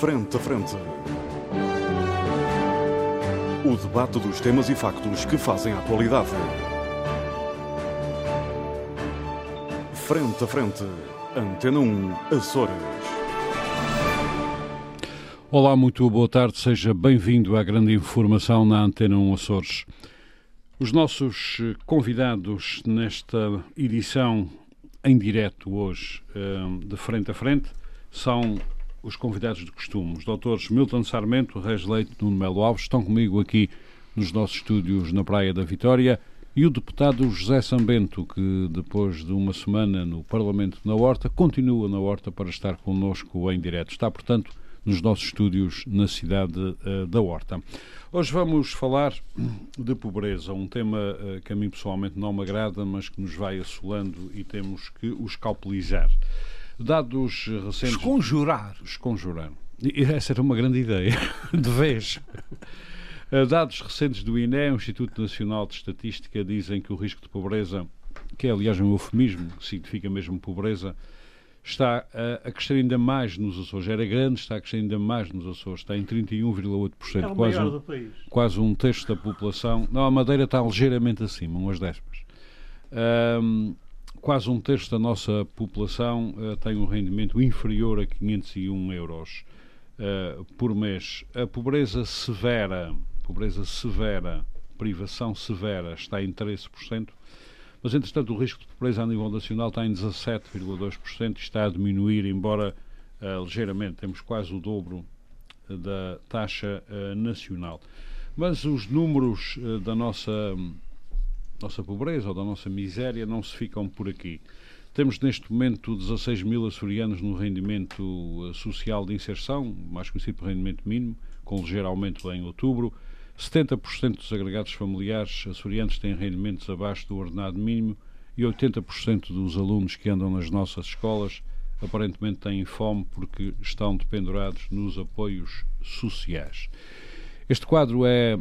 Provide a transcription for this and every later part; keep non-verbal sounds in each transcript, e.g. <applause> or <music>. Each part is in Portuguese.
Frente a Frente. O debate dos temas e factos que fazem a atualidade. Frente a Frente. Antena 1, Açores. Olá, muito boa tarde, seja bem-vindo à grande informação na Antena 1 Açores. Os nossos convidados nesta edição em direto hoje, eh, de frente a frente, são os convidados de costume. Os doutores Milton Sarmento, Reis Leite Nuno Melo Alves estão comigo aqui nos nossos estúdios na Praia da Vitória e o deputado José Sambento, que depois de uma semana no Parlamento na Horta, continua na Horta para estar connosco em direto. Está, portanto, nos nossos estúdios na cidade uh, da Horta. Hoje vamos falar de pobreza, um tema uh, que a mim pessoalmente não me agrada, mas que nos vai assolando e temos que os calpulizar. Dados recentes. Esconjurar. Esconjurar. E essa era uma grande ideia, <laughs> de vez. Dados recentes do INE, o Instituto Nacional de Estatística, dizem que o risco de pobreza, que é aliás um eufemismo, que significa mesmo pobreza, está a, crescer ainda mais nos Açores. Era grande, está a crescer ainda mais nos Açores. Está em 31,8%. É o quase, um, do país. quase um terço da população. Não, a Madeira está ligeiramente acima, umas décimas. Um, quase um terço da nossa população uh, tem um rendimento inferior a 501 euros uh, por mês. A pobreza severa, pobreza severa, privação severa, está em 13%. Mas, entretanto, o risco de pobreza a nível nacional está em 17,2% e está a diminuir, embora uh, ligeiramente. Temos quase o dobro da taxa nacional. Mas os números da nossa, nossa pobreza ou da nossa miséria não se ficam por aqui. Temos neste momento 16 mil açorianos no rendimento social de inserção, mais conhecido por rendimento mínimo, com ligeiro aumento em outubro. 70% dos agregados familiares açorianos têm rendimentos abaixo do ordenado mínimo e 80% dos alunos que andam nas nossas escolas aparentemente têm fome porque estão dependurados nos apoios sociais. Este quadro é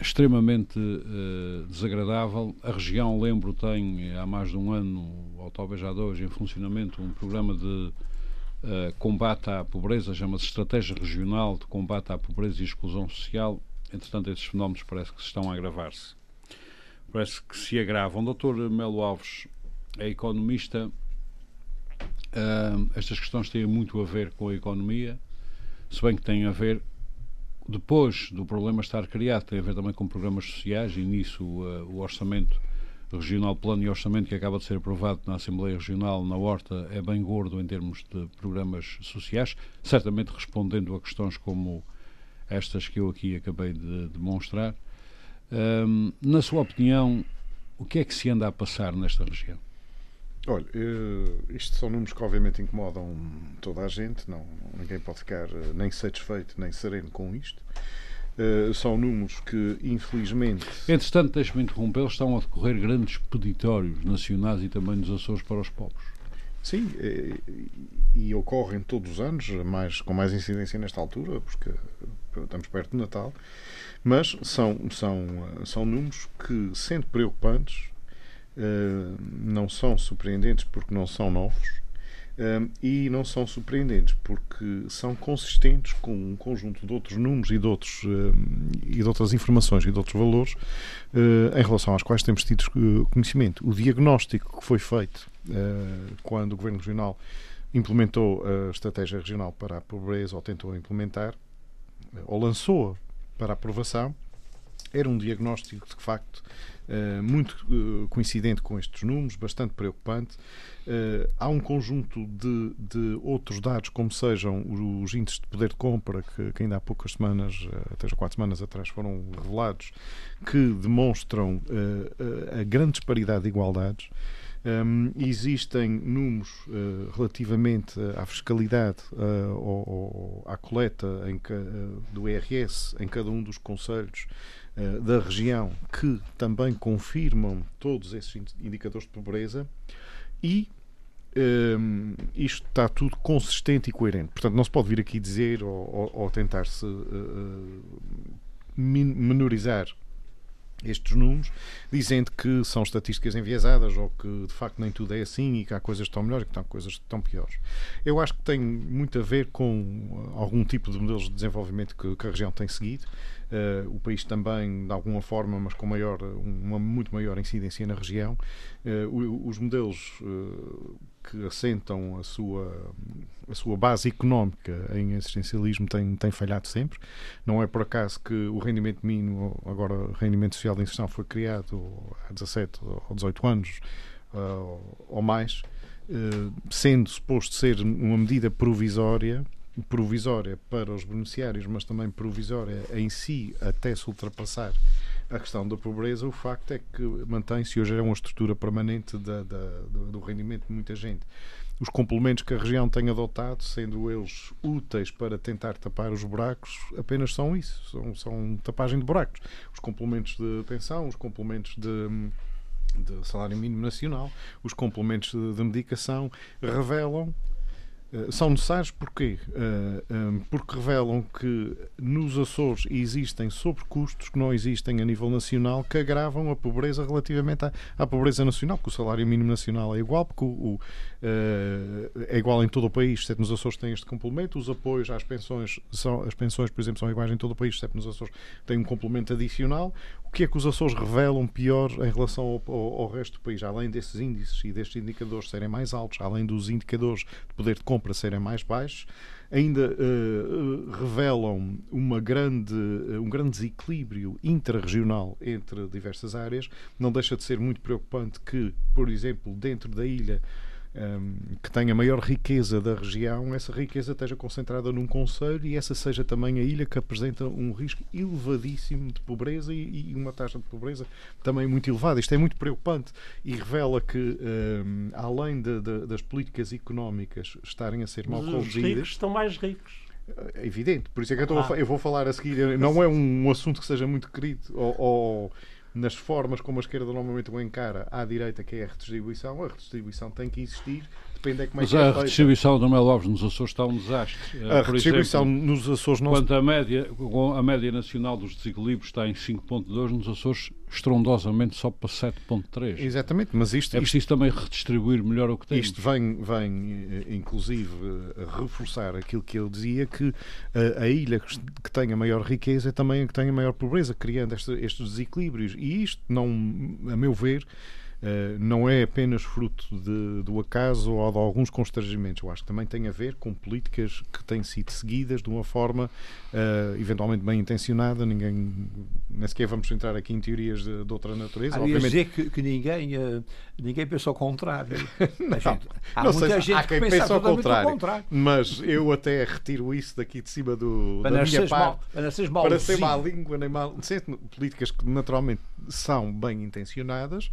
extremamente uh, desagradável. A região, lembro, tem há mais de um ano, ou talvez há dois, em funcionamento um programa de uh, combate à pobreza, chama-se Estratégia Regional de Combate à Pobreza e Exclusão Social, Entretanto, esses fenómenos parece que estão a agravar-se. Parece que se agravam. Doutor Melo Alves é economista. Uh, estas questões têm muito a ver com a economia, se bem que têm a ver, depois do problema estar criado, tem a ver também com programas sociais e nisso uh, o orçamento regional, plano e orçamento que acaba de ser aprovado na Assembleia Regional, na Horta, é bem gordo em termos de programas sociais, certamente respondendo a questões como estas que eu aqui acabei de demonstrar. Um, na sua opinião, o que é que se anda a passar nesta região? Olha, uh, isto são números que obviamente incomodam toda a gente, não, ninguém pode ficar uh, nem satisfeito nem sereno com isto. Uh, são números que, infelizmente. Entretanto, deixe-me interromper, estão a decorrer grandes peditórios nacionais e também nos Açores para os pobres. Sim, e, ocorrem todos os anos, mais, com mais incidência nesta altura, porque estamos perto do Natal, mas são, são, são números que, sendo preocupantes, não são surpreendentes porque não são novos uh, e não são surpreendentes porque são consistentes com um conjunto de outros números e de, outros, uh, e de outras informações e de outros valores em relação aos quais temos tido conhecimento. O diagnóstico que foi feito quando o Governo Regional implementou a Estratégia Regional para a Pobreza ou tentou implementar ou lançou para aprovação, era um diagnóstico de facto eh, muito eh, coincidente com estes números, bastante preocupante. Eh, há um conjunto de, de, outros dados, como sejam os índices de poder de compra, que, que ainda há poucas semanas, até já quatro semanas atrás, foram revelados, que demonstram a grande disparidade de igualdades. Um, existem números uh, relativamente à fiscalidade uh, ou, ou, à coleta em, uh, do IRS em cada um dos conselhos da região que também confirmam todos esses indicadores de pobreza e um, isto está tudo consistente e coerente. Portanto, não se pode vir aqui dizer ou, ou, ou tentar-se menorizar estes números, dizendo que são estatísticas enviesadas ou que de facto nem tudo é assim e que há coisas que estão melhores e que há coisas que estão piores. Eu acho que tem muito a ver com algum tipo de modelos de desenvolvimento que, que a região tem seguido. Uh, o país também, de alguma forma, mas com maior, uma muito maior incidência na região. Uh, os modelos uh, que assentam a sua, a sua base económica em assistencialismo têm, têm falhado sempre. Não é por acaso que o rendimento mínimo, agora o rendimento social de inserção, foi criado há 17 ou 18 anos ou mais, sendo suposto ser uma medida provisória provisória para os beneficiários, mas também provisória em si, até se ultrapassar a questão da pobreza, o facto é que mantém-se hoje é uma estrutura permanente da, da, do rendimento de muita gente. Os complementos que a região tem adotado, sendo eles úteis para tentar tapar os buracos, apenas são isso, são, são tapagem de buracos. Os complementos de pensão, os complementos de de salário mínimo nacional, os complementos de, de medicação revelam são necessários porquê? Eh, eh, porque revelam que nos Açores existem sobrecustos que não existem a nível nacional que agravam a pobreza relativamente à, à pobreza nacional, porque o salário mínimo nacional é igual, porque o, o é igual em todo o país, exceto nos Açores tem este complemento, os apoios às pensões, são, as pensões, por exemplo, são iguais em todo o país, exceto nos Açores tem um complemento adicional. O que é que os Açores revelam pior em relação ao, ao, ao resto do país? Além desses índices e destes indicadores serem mais altos, além dos indicadores de poder de compra serem mais baixos, ainda uh, revelam uma grande, uh, um grande desequilíbrio intrarregional entre diversas áreas. Não deixa de ser muito preocupante que, por exemplo, dentro da ilha um, que tenha maior riqueza da região, essa riqueza esteja concentrada num conselho e essa seja também a ilha que apresenta um risco elevadíssimo de pobreza e, e uma taxa de pobreza também muito elevada. Isto é muito preocupante e revela que, um, além de, de, das políticas económicas estarem a ser mal conduzidas. Os ricos estão mais ricos. É evidente, por isso é que eu, ah. eu, vou falar a seguir. Não é um assunto que seja muito querido ou, ou nas formas como a esquerda normalmente o encara à direita, que é a redistribuição, a redistribuição tem que existir, depende é como Mas é que é a redistribuição do Mel Alves nos Açores está um desastre. A Por redistribuição exemplo, nos Açores não Quanto a média, a média nacional dos desequilíbrios está em 5.2, nos Açores estrondosamente só para 7.3. Exatamente, mas isto... É preciso isto, também redistribuir melhor o que tem. Isto vem, vem eh, inclusive, reforçar aquilo que ele dizia, que a, eh, a ilha que tem a maior riqueza é também a que tem a maior pobreza, criando este, estes desequilíbrios. E isto, não, a meu ver, eh, não é apenas fruto de, do acaso ou de alguns constrangimentos. Eu acho que também tem a ver com políticas que têm sido seguidas de uma forma uh, eventualmente bem intencionada. Ninguém, nem sequer vamos entrar aqui em teorias de, de outra natureza. Ah, Obviamente... dizer que, que ninguém, uh, ninguém pensa ao contrário. <laughs> não, gente, há não muita gente há quem que pensa ao contrário, contrário, Mas eu até retiro isso daqui de cima do, para da minha parte. Mal, para, para ser má língua, nem mal. Políticas que naturalmente são bem intencionadas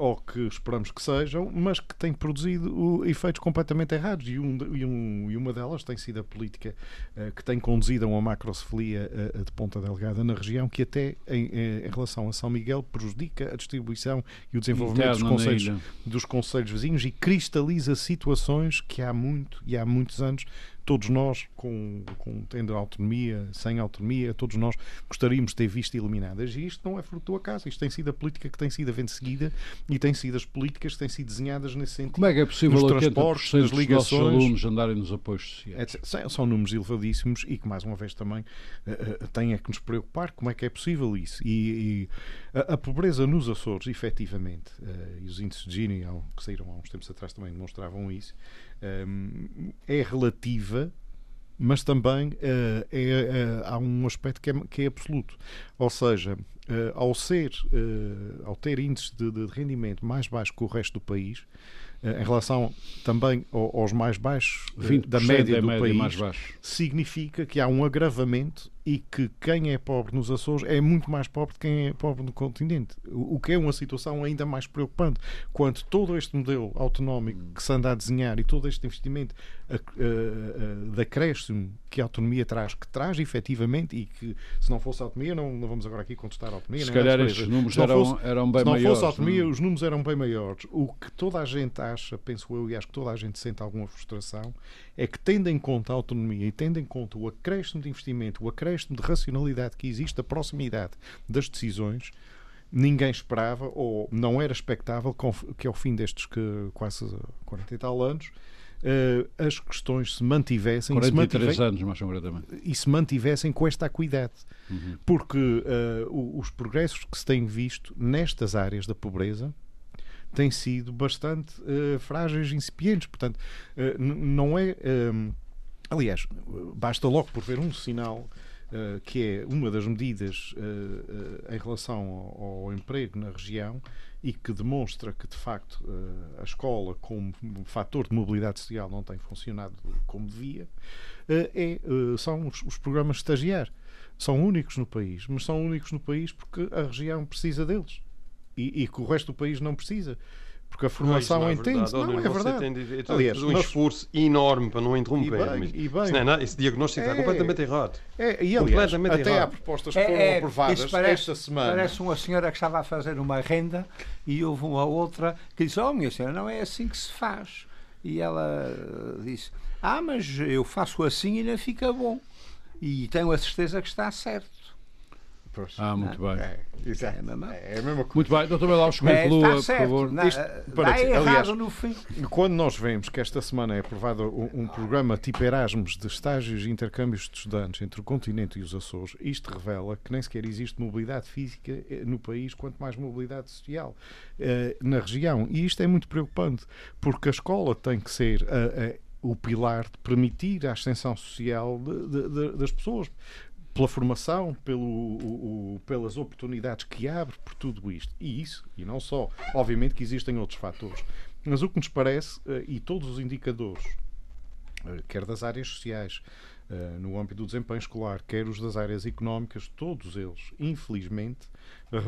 ou que esperamos que sejam, mas que têm produzido efeitos completamente errados. E, um, e, um, e uma delas tem sido a política uh, que tem conduzido a uma macrocefalia uh, de ponta delgada na região, que até em, em, relação a São Miguel prejudica a distribuição e o desenvolvimento dos conselhos, dos conselhos vizinhos e cristaliza situações que há muito e há muitos anos todos nós, com, com, tendo autonomia, sem autonomia, todos nós gostaríamos de ter visto eliminadas. E isto não é fruto do acaso, isto tem sido a política que tem sido a seguida e tem sido as políticas que têm sido desenhadas nesse sentido. Como é que é possível nos transportes, nas ligações, dos alunos andarem nos apoios sociais? É, são números elevadíssimos e que, mais uma vez, também uh, têm é que nos preocupar como é que é possível isso. E, e a, a, pobreza nos Açores, efetivamente, uh, e os índices de Gini, que saíram há uns tempos atrás, também demonstravam isso, é relativa, mas também uh, é, uh, há um aspecto que é, que é absoluto. Ou seja, uh, ao, ser, ao ter índices de, de, rendimento mais baixos que o resto do país, em relação também aos mais baixos da média do média país, significa que há um agravamento e que quem é pobre nos Açores é muito mais pobre de quem é pobre no continente. O que é uma situação ainda mais preocupante. Quando todo este modelo autonómico que se anda a desenhar e todo este investimento de acréscimo que a autonomia traz, que traz efetivamente, e que se não fosse a autonomia, não, não vamos agora aqui contestar a autonomia. Se calhar estes números eram, fosse, eram bem maiores. Se não fosse a autonomia, não? os números eram bem maiores. O que toda a gente acha, penso eu, e acho que toda a gente sente alguma frustração, é que tendo em conta a autonomia e tendo em conta o acréscimo de investimento, o acréscimo de racionalidade que existe, a proximidade das decisões, ninguém esperava ou não era expectável que ao fim destes que, quase 40 e tal anos eh, as questões se mantivessem e se 43 mantive- anos, mais concretamente. e se mantivessem com esta acuidade. Uhum. Porque o- os progressos que se têm visto nestas áreas da pobreza têm sido bastante eh, frágeis incipientes. Portanto, n- não é. eh, aliás, basta logo por ver um sinal. eh, que é uma das medidas em relação ao, ao emprego na região e que demonstra que, de facto, a escola, como fator de mobilidade social, não tem funcionado como devia, é, são os, os programas de estagiar. São únicos no país, mas são únicos no país porque a região precisa deles e, e que o resto do país não precisa. Porque a formação não é entende-se. verdade. Não, é verdade. tem de- tem Aliás, um nós- esforço enorme para não interromper. E bem, mas e bem. isso não é nada- esse diagnóstico É. está completamente errado. É, e aliás, Completamente até errado. há propostas que foram aprovadas É, isso parece, esta semana. Parece uma senhora que estava a fazer uma renda e houve uma outra que disse: Oh, minha senhora, não é assim que se faz. E ela disse: Ah, mas eu faço assim e ainda fica bom. E tenho a certeza que está certo. Pois. Ah, muito bem. É, exato. É a mesma- É a mesma coisa. Muito bem, doutor É, conclua, por favor. Não, Isto, eh, dizer, errado aliás, no fim. Quando nós vemos que esta semana é aprovado um, um programa tipo Erasmus de estágios e intercâmbios de estudantes entre o continente e os Açores, isto revela que nem sequer existe mobilidade física eh, no país, quanto mais mobilidade social eh, na região. E isto é muito preocupante, porque a escola tem que ser o pilar de permitir a ascensão social de- de- de- das pessoas pela formação, pelo, o- o- pelas oportunidades que abre, por tudo isto. E isso, e não só. Obviamente que existem outros fatores. Mas o que nos parece, eh, e todos os indicadores, eh, quer das áreas sociais, eh, no âmbito do desempenho escolar, quer os das áreas económicas, todos eles, infelizmente,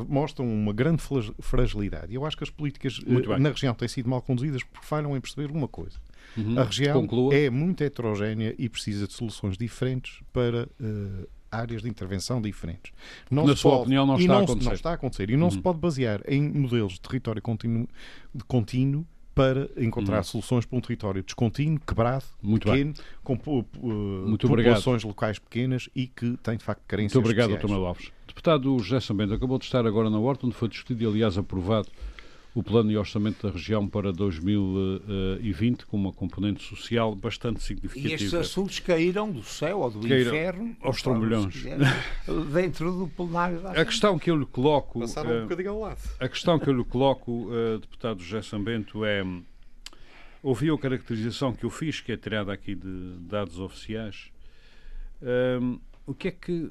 mostram uma grande fragilidade. E eu acho que as políticas na região têm sido mal conduzidas porque falham em perceber uma coisa. Uhum. A região Conclua. é muito heterogénea e precisa de soluções diferentes para eh, áreas de intervenção diferentes. Não Na se sua pode- opinião, não está a se- acontecer. Não está a acontecer. E não se Uhum. pode basear em modelos de território contínuo, contínuo para encontrar Uhum. soluções para um território descontínuo, quebrado, Muito pequeno, com po- Muito obrigado. populações locais pequenas e que tem de facto carências Muito obrigado, especiais. Dr. Deputado José Sambento, acabou de estar agora na Horta, onde foi discutido e, aliás, aprovado o plano e orçamento da região para 2020, com uma componente social bastante E estes significativa. assuntos caíram do céu ou do Caíram inferno aos quiser, <laughs> dentro do plenário da A questão que eu lhe coloco, Passaram um eh, bocadinho ao lado. a questão que eu lhe coloco, eh, deputado José Sambento, é ouviu a caracterização que eu fiz, que é tirada aqui de dados oficiais. Ahm, o que é que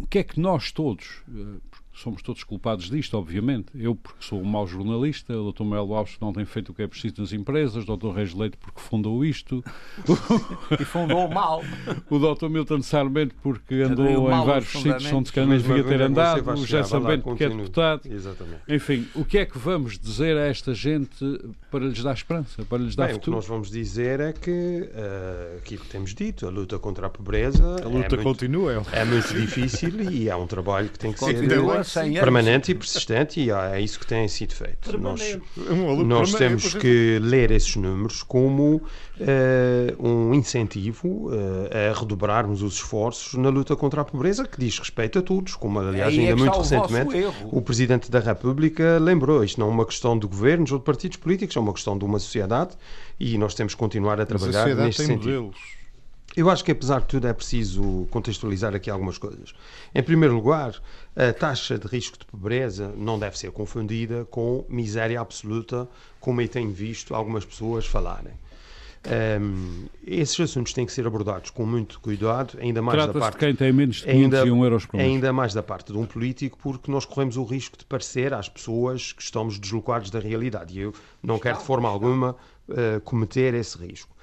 o que é que nós todos, eh, somos todos culpados disto, obviamente. Eu, porque sou um mau jornalista, o Dr. Melo Alves não tem feito o que é preciso nas empresas, o Dr. Reis Leite porque fundou isto, <laughs> E fundou mal. o Dr. Milton Sarmento porque andou em vários sítios onde se calhar não devia ter andado, o lá, Sambento porque é deputado. Exatamente. Enfim, o que é que vamos dizer a esta gente para lhes dar esperança, para lhes dar Bem, o que futuro? nós vamos dizer é que eh, aquilo que temos dito, a luta contra a pobreza A luta é, muito, continua. é muito difícil e é um trabalho que tem que ser Continua eh, sem permanente e persistente e é isso que tem sido feito. Nós, luta nós temos é. que ler esses números como eh, um incentivo eh, a redobrarmos os esforços na luta contra a pobreza, que diz respeito a todos, como aliás é ainda muito o recentemente erro. o Presidente da República lembrou, isto não é uma questão de governos ou de partidos políticos, é uma questão de uma sociedade e nós temos que continuar a Mas a trabalhar sociedade neste tem sentido. modelos. Eu acho que, apesar de tudo, é preciso contextualizar aqui algumas coisas. Em primeiro lugar, a taxa de risco de pobreza não deve ser confundida com miséria absoluta, como eu tenho visto algumas pessoas falarem. Hum, esses assuntos têm que ser abordados com muito cuidado, ainda mais da parte de quem tem menos de ainda- 501 euros por mês. Ainda mais da parte de um político, porque nós corremos o risco de parecer às pessoas que estamos deslocados da realidade. E eu não quero de forma alguma eh, cometer esse risco.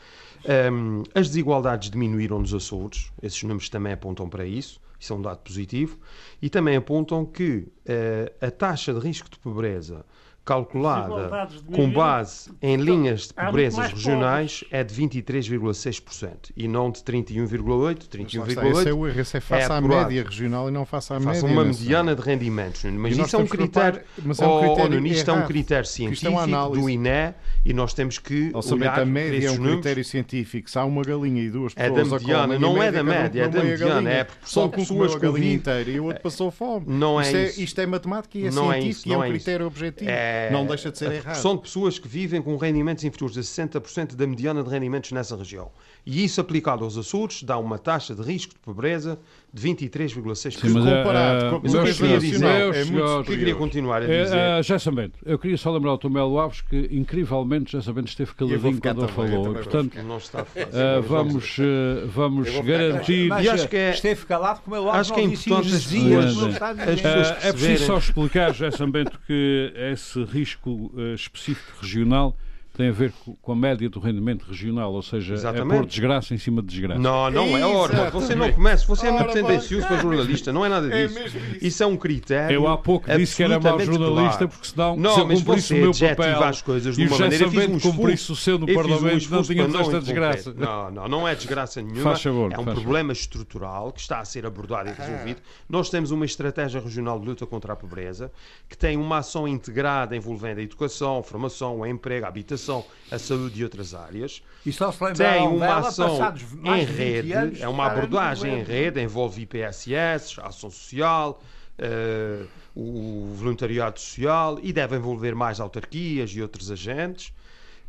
Um, as desigualdades diminuíram nos Açores, esses números também apontam para isso, isso é um dado positivo, e também apontam que eh, a taxa de risco de pobreza calculada com base em linhas de pobrezas regionais é de 23,6% e não de 31,8%. Mas lá está, Esse é o 31,8% erro, esse é face à apurado. média regional e não face à Faça média. uma nacional. mediana de rendimentos. Mas isso é um critério. mas é um Oh, oh, critério isto é um critério é uma científico do INE e nós temos que saber olhar a para média é um números. critério científico. Se há uma galinha e duas É da pessoas a mediana, não em é da média, é da mediana, é a proporção de que pessoas comeu a galinha inteira e o outro passou fome. Não é isto, isto é matemática e é Não é científico isso, e é um é critério objetivo. É Não deixa de ser a errado. proporção de pessoas que vivem com rendimentos inferiores a 60% da mediana de rendimentos nessa região. E isso aplicado aos Açores dá uma taxa de risco de pobreza de 23,6%. Sim, mas é, comparado é, com a meus população senhores, nacional, meus é muito senhores, O que eu queria continuar a dizer? É, uh, José Bento, eu queria só lembrar ao Tomelo Alves que, incrivelmente, José Bento esteve eu caladinho quando ele também, eu falou. Portanto, não está fácil. uh, vamos, uh, vamos Eu garantir. Mas acho que é- esteve calado como ele logo acho que é importante as dias, dizer. Uh, é preciso só explicar, <laughs> José Sambento, que esse risco uh, específico regional tem a ver co- com a média do rendimento regional, ou seja, é Exatamente. pôr desgraça em cima de desgraça. Não, não é. Exatamente. você não começa, você é muito tendencioso para jornalista, não é nada É disso. mesmo isso. Isso é um critério. Eu há pouco disse que era mau jornalista, claro. porque senão, Não, se eu cumprisse você o meu adjetiva papel as coisas de e uma José maneira, fiz um cumprisse o seu no fiz um Parlamento, não tínhamos esta desgraça. Não, não, não é desgraça nenhuma. Faz favor, é um faz problema estrutural que está a ser abordado e resolvido. Nós temos uma estratégia regional de luta contra a pobreza que tem uma ação integrada envolvendo a educação, a formação, o emprego, a habitação, a saúde e outras áreas. E só se Tem uma dela ação em mais de 20 rede, anos é uma abordagem em rede, envolve IPSS, ação social, eh, o voluntariado social e deve envolver mais autarquias e outros agentes.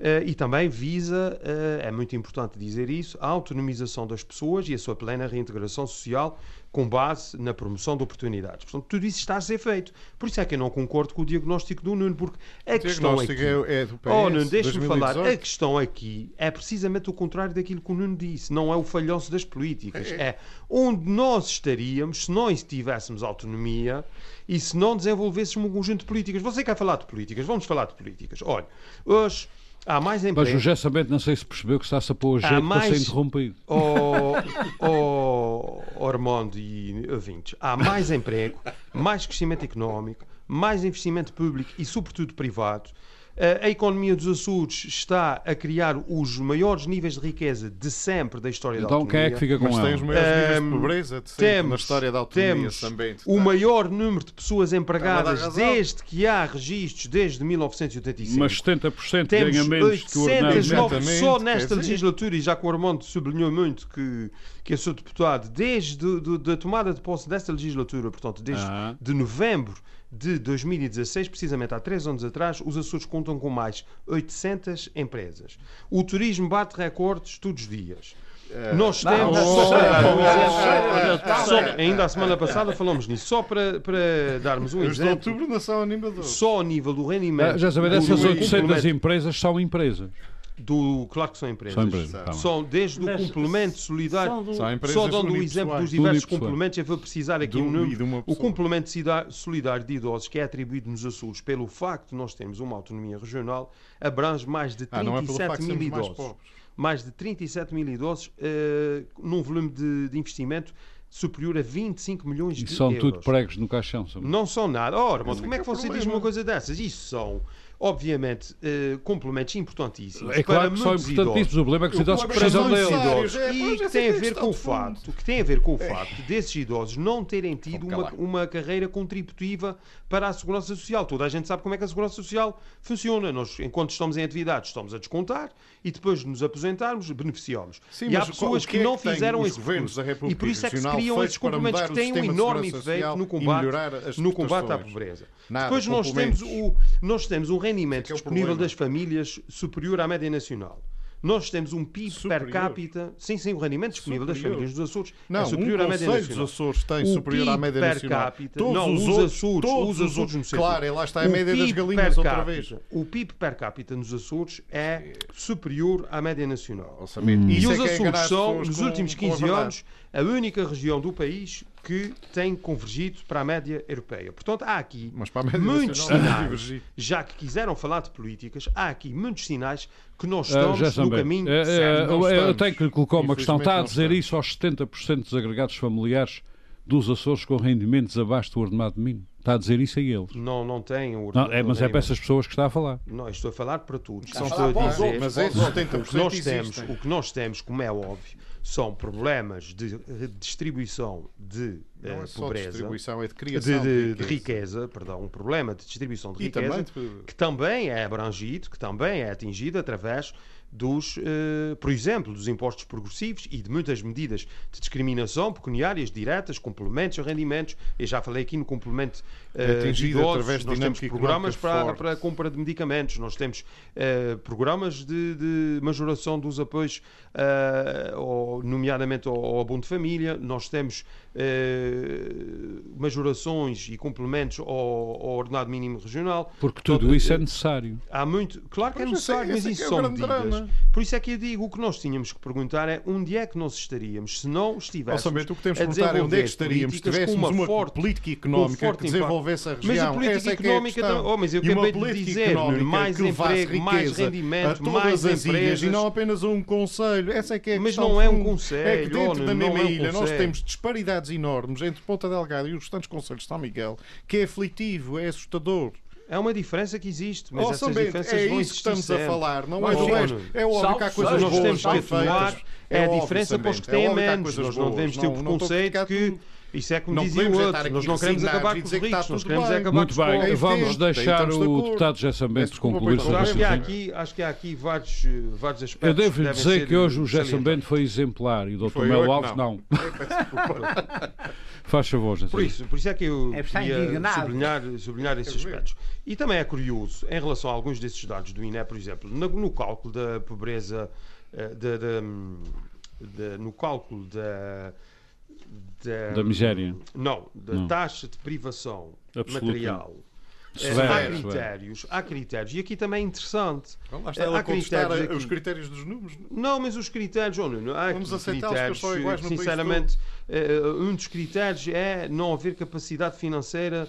Eh, e também visa, eh, é muito importante dizer isso, a autonomização das pessoas e a sua plena reintegração social com base na promoção de oportunidades. Portanto, tudo isso está a ser feito. Por isso é que eu não concordo com o diagnóstico do Nuno, porque a O questão aqui... é, é do PS. Oh, Nuno, deixa-me falar. A 2018. questão aqui é precisamente o contrário daquilo que o Nuno disse. Não é o falhanço das políticas. É onde nós estaríamos se nós tivéssemos autonomia e se não desenvolvêssemos um conjunto de políticas. Você quer falar de políticas? Vamos falar de políticas. Olha, hoje há mais Mas o emprego. José Sambento não sei se percebeu que está-se a pôr a Há jeito para mais- ser interrompido. <laughs> Oh, oh, Ormondo e ouvintes, há mais emprego, mais crescimento económico, mais investimento público e, sobretudo, privado. A economia dos Açores está a criar os maiores níveis de riqueza de sempre da história da Então autonomia. quem é que fica com Mas tem os ela? maiores níveis de pobreza de sempre temos, na história da autonomia temos também. o maior número de pessoas empregadas desde que há registros, desde 1985. Mas 70% Temos ganha menos que o ordenado 800 médio. novos Exatamente, só nesta legislatura, e já que o Armando sublinhou muito que, que eu sou deputado, desde do- do- da tomada de posse desta legislatura, portanto, desde Ah. de novembro de 2016, precisamente há três anos atrás, os Açores contam com mais 800 empresas. O turismo bate recordes todos os dias. Nós temos, ainda a semana passada falamos nisso, só para, para darmos um Os de exemplo, outubro não são animadores. só ao nível do rendimento. Ah, Já sabem, essas do 800 complemento- empresas são empresas. Do, claro que são empresas. São empresas. tá. São desde o complemento solidário. são do- São empresas Só dando o exemplo dos diversos complementos, eu vou precisar aqui De um- número. e O complemento solidário de idosos, que é atribuído nos Açores pelo facto de nós termos uma autonomia regional, abrange mais de Ah, não é pelo 37 facto de mil mais idosos. pobres. Mais de 37 mil idosos, eh, num volume de, de investimento superior a 25 milhões E de são euros. tudo pregos no caixão. são- Não são nada. Ora, mas como é que é você diz uma coisa dessas? Isso são, obviamente, eh, complementos importantíssimos É claro para que são importantíssimos. O problema é que os idosos precisam deles. idosos. É, e pois, que tem é a ver com o fundo. facto que tem a ver com o facto desses idosos não terem tido uma, uma carreira contributiva para a segurança social. Toda a gente sabe como é que a segurança social funciona. Nós, enquanto estamos em atividade, estamos a descontar e depois de nos aposentarmos, beneficiamos. Sim, e há pessoas que, é não que têm fizeram esse governos E por isso é que se criam esses complementos que têm um enorme efeito no combate, no combate à pobreza. Nada, depois nós temos, o, nós temos um rendimento é o disponível das famílias superior à média nacional. Nós temos um PIB Superior. per capita, sim, sim, o rendimento disponível das Superior. famílias dos Açores Não, é superior um à média nacional. dos Açores tem O superior à média per nacional. capita- Todos não, os os Açores, todos os Açores no centro. Claro, e lá está a média das galinhas outra capita- vez. O PIB per capita nos Açores é superior à média nacional. Orçamento. E os é é Açores são, nos últimos com a 15 verdade. anos, a única região do país que tem convergido para a média europeia. Portanto, há aqui Mas para a média muitos sinais, divergir. já que quiseram falar de políticas, há aqui muitos sinais que nós Ah, estamos já no caminho É, é, certo. Não eu- tenho que lhe colocar uma questão. Está a dizer isso aos 70% dos agregados familiares dos Açores com rendimentos abaixo do ordenado mínimo? Está a dizer isso a eles. Não, não tem. o Não, é, mas é para essas pessoas que está a falar. Não, estou a falar para todos. Estou falar para os dizer- outros, Mas outros. 70% o que, nós temos, o que nós temos, como é óbvio, são problemas de redistribuição de eh, Não é só pobreza, distribuição, é de de, criação de- de riqueza, perdão, um problema de distribuição de E riqueza também de- que também é abrangido, que também é atingido através dos, eh, por exemplo, dos impostos progressivos e de muitas medidas de discriminação pecuniárias diretas, complementos a rendimentos. Eu já falei aqui no complemento atingido de idosos. através de Nós temos programas para, forte. para a compra de medicamentos, nós temos eh, programas de, de majoração dos apoios, ao- nomeadamente ao, ao abono de família, nós temos majorações e complementos ao, ao ordenado mínimo regional. Porque tudo Todo- isso é necessário. Há muito, claro que é necessário, mas é isso é são medidas. Por isso é que eu digo, o que nós tínhamos que perguntar é onde é que nós estaríamos se não estivéssemos Orçamento, o que temos que perguntar é onde é que estaríamos se tivéssemos uma, forte- política económica forte que desenvolvesse a Mas a região. política Essa é que é a económica oh, mas eu e uma acabei de política dizer, económica mais emprego, mais rendimento, a todas mais as empresas. e não apenas um conselho. Essa é que é a Mas não é um conselho, É que dentro oh, da não mesma é um ilha nós temos disparidades enormes entre Ponta Delgada e os restantes conselhos de São Miguel, que é aflitivo, é assustador. É uma diferença que existe, mas Oh, essas Bento, diferenças é vão isso que estamos a sempre. falar, não é do resto. É óbvio que há coisas boas temos que bem atuar, feitas. é a diferença para os que têm é menos. Nós não devemos ter o a preconceito que. Isso é como Não dizia o é outro. Nós não queremos acabar com os ricos, nós tudo queremos bem. é acabar Muito com os bem, pobres. vamos deixar de o acordo. deputado Sambento desculpa concluir sobre Acho que há aqui, acho que há aqui vários, eh, vários aspectos. Eu devo-lhe devem dizer que hoje o salientados. Sambento foi exemplar e o Dr. Foi Mel eu que Alves não. <laughs> Faz favor, José Por isso, por isso é que eu É queria sublinhar, sublinhar esses aspectos. E também é curioso, em relação a alguns desses dados do INE, por exemplo, no, no cálculo da pobreza, eh, da- da, hum, no cálculo da, da, Da miséria. Não, da Não. taxa de privação Absoluta. material. Eh, Severo, há severo. critérios, há critérios, e aqui também é interessante. Lá está Eh, há critérios a- os aqui. critérios dos números. Não, mas os critérios, oh, Nuno, há Vamos aqui aceitá-los, que critérios, são iguais no sinceramente, eh, um dos critérios é não haver capacidade financeira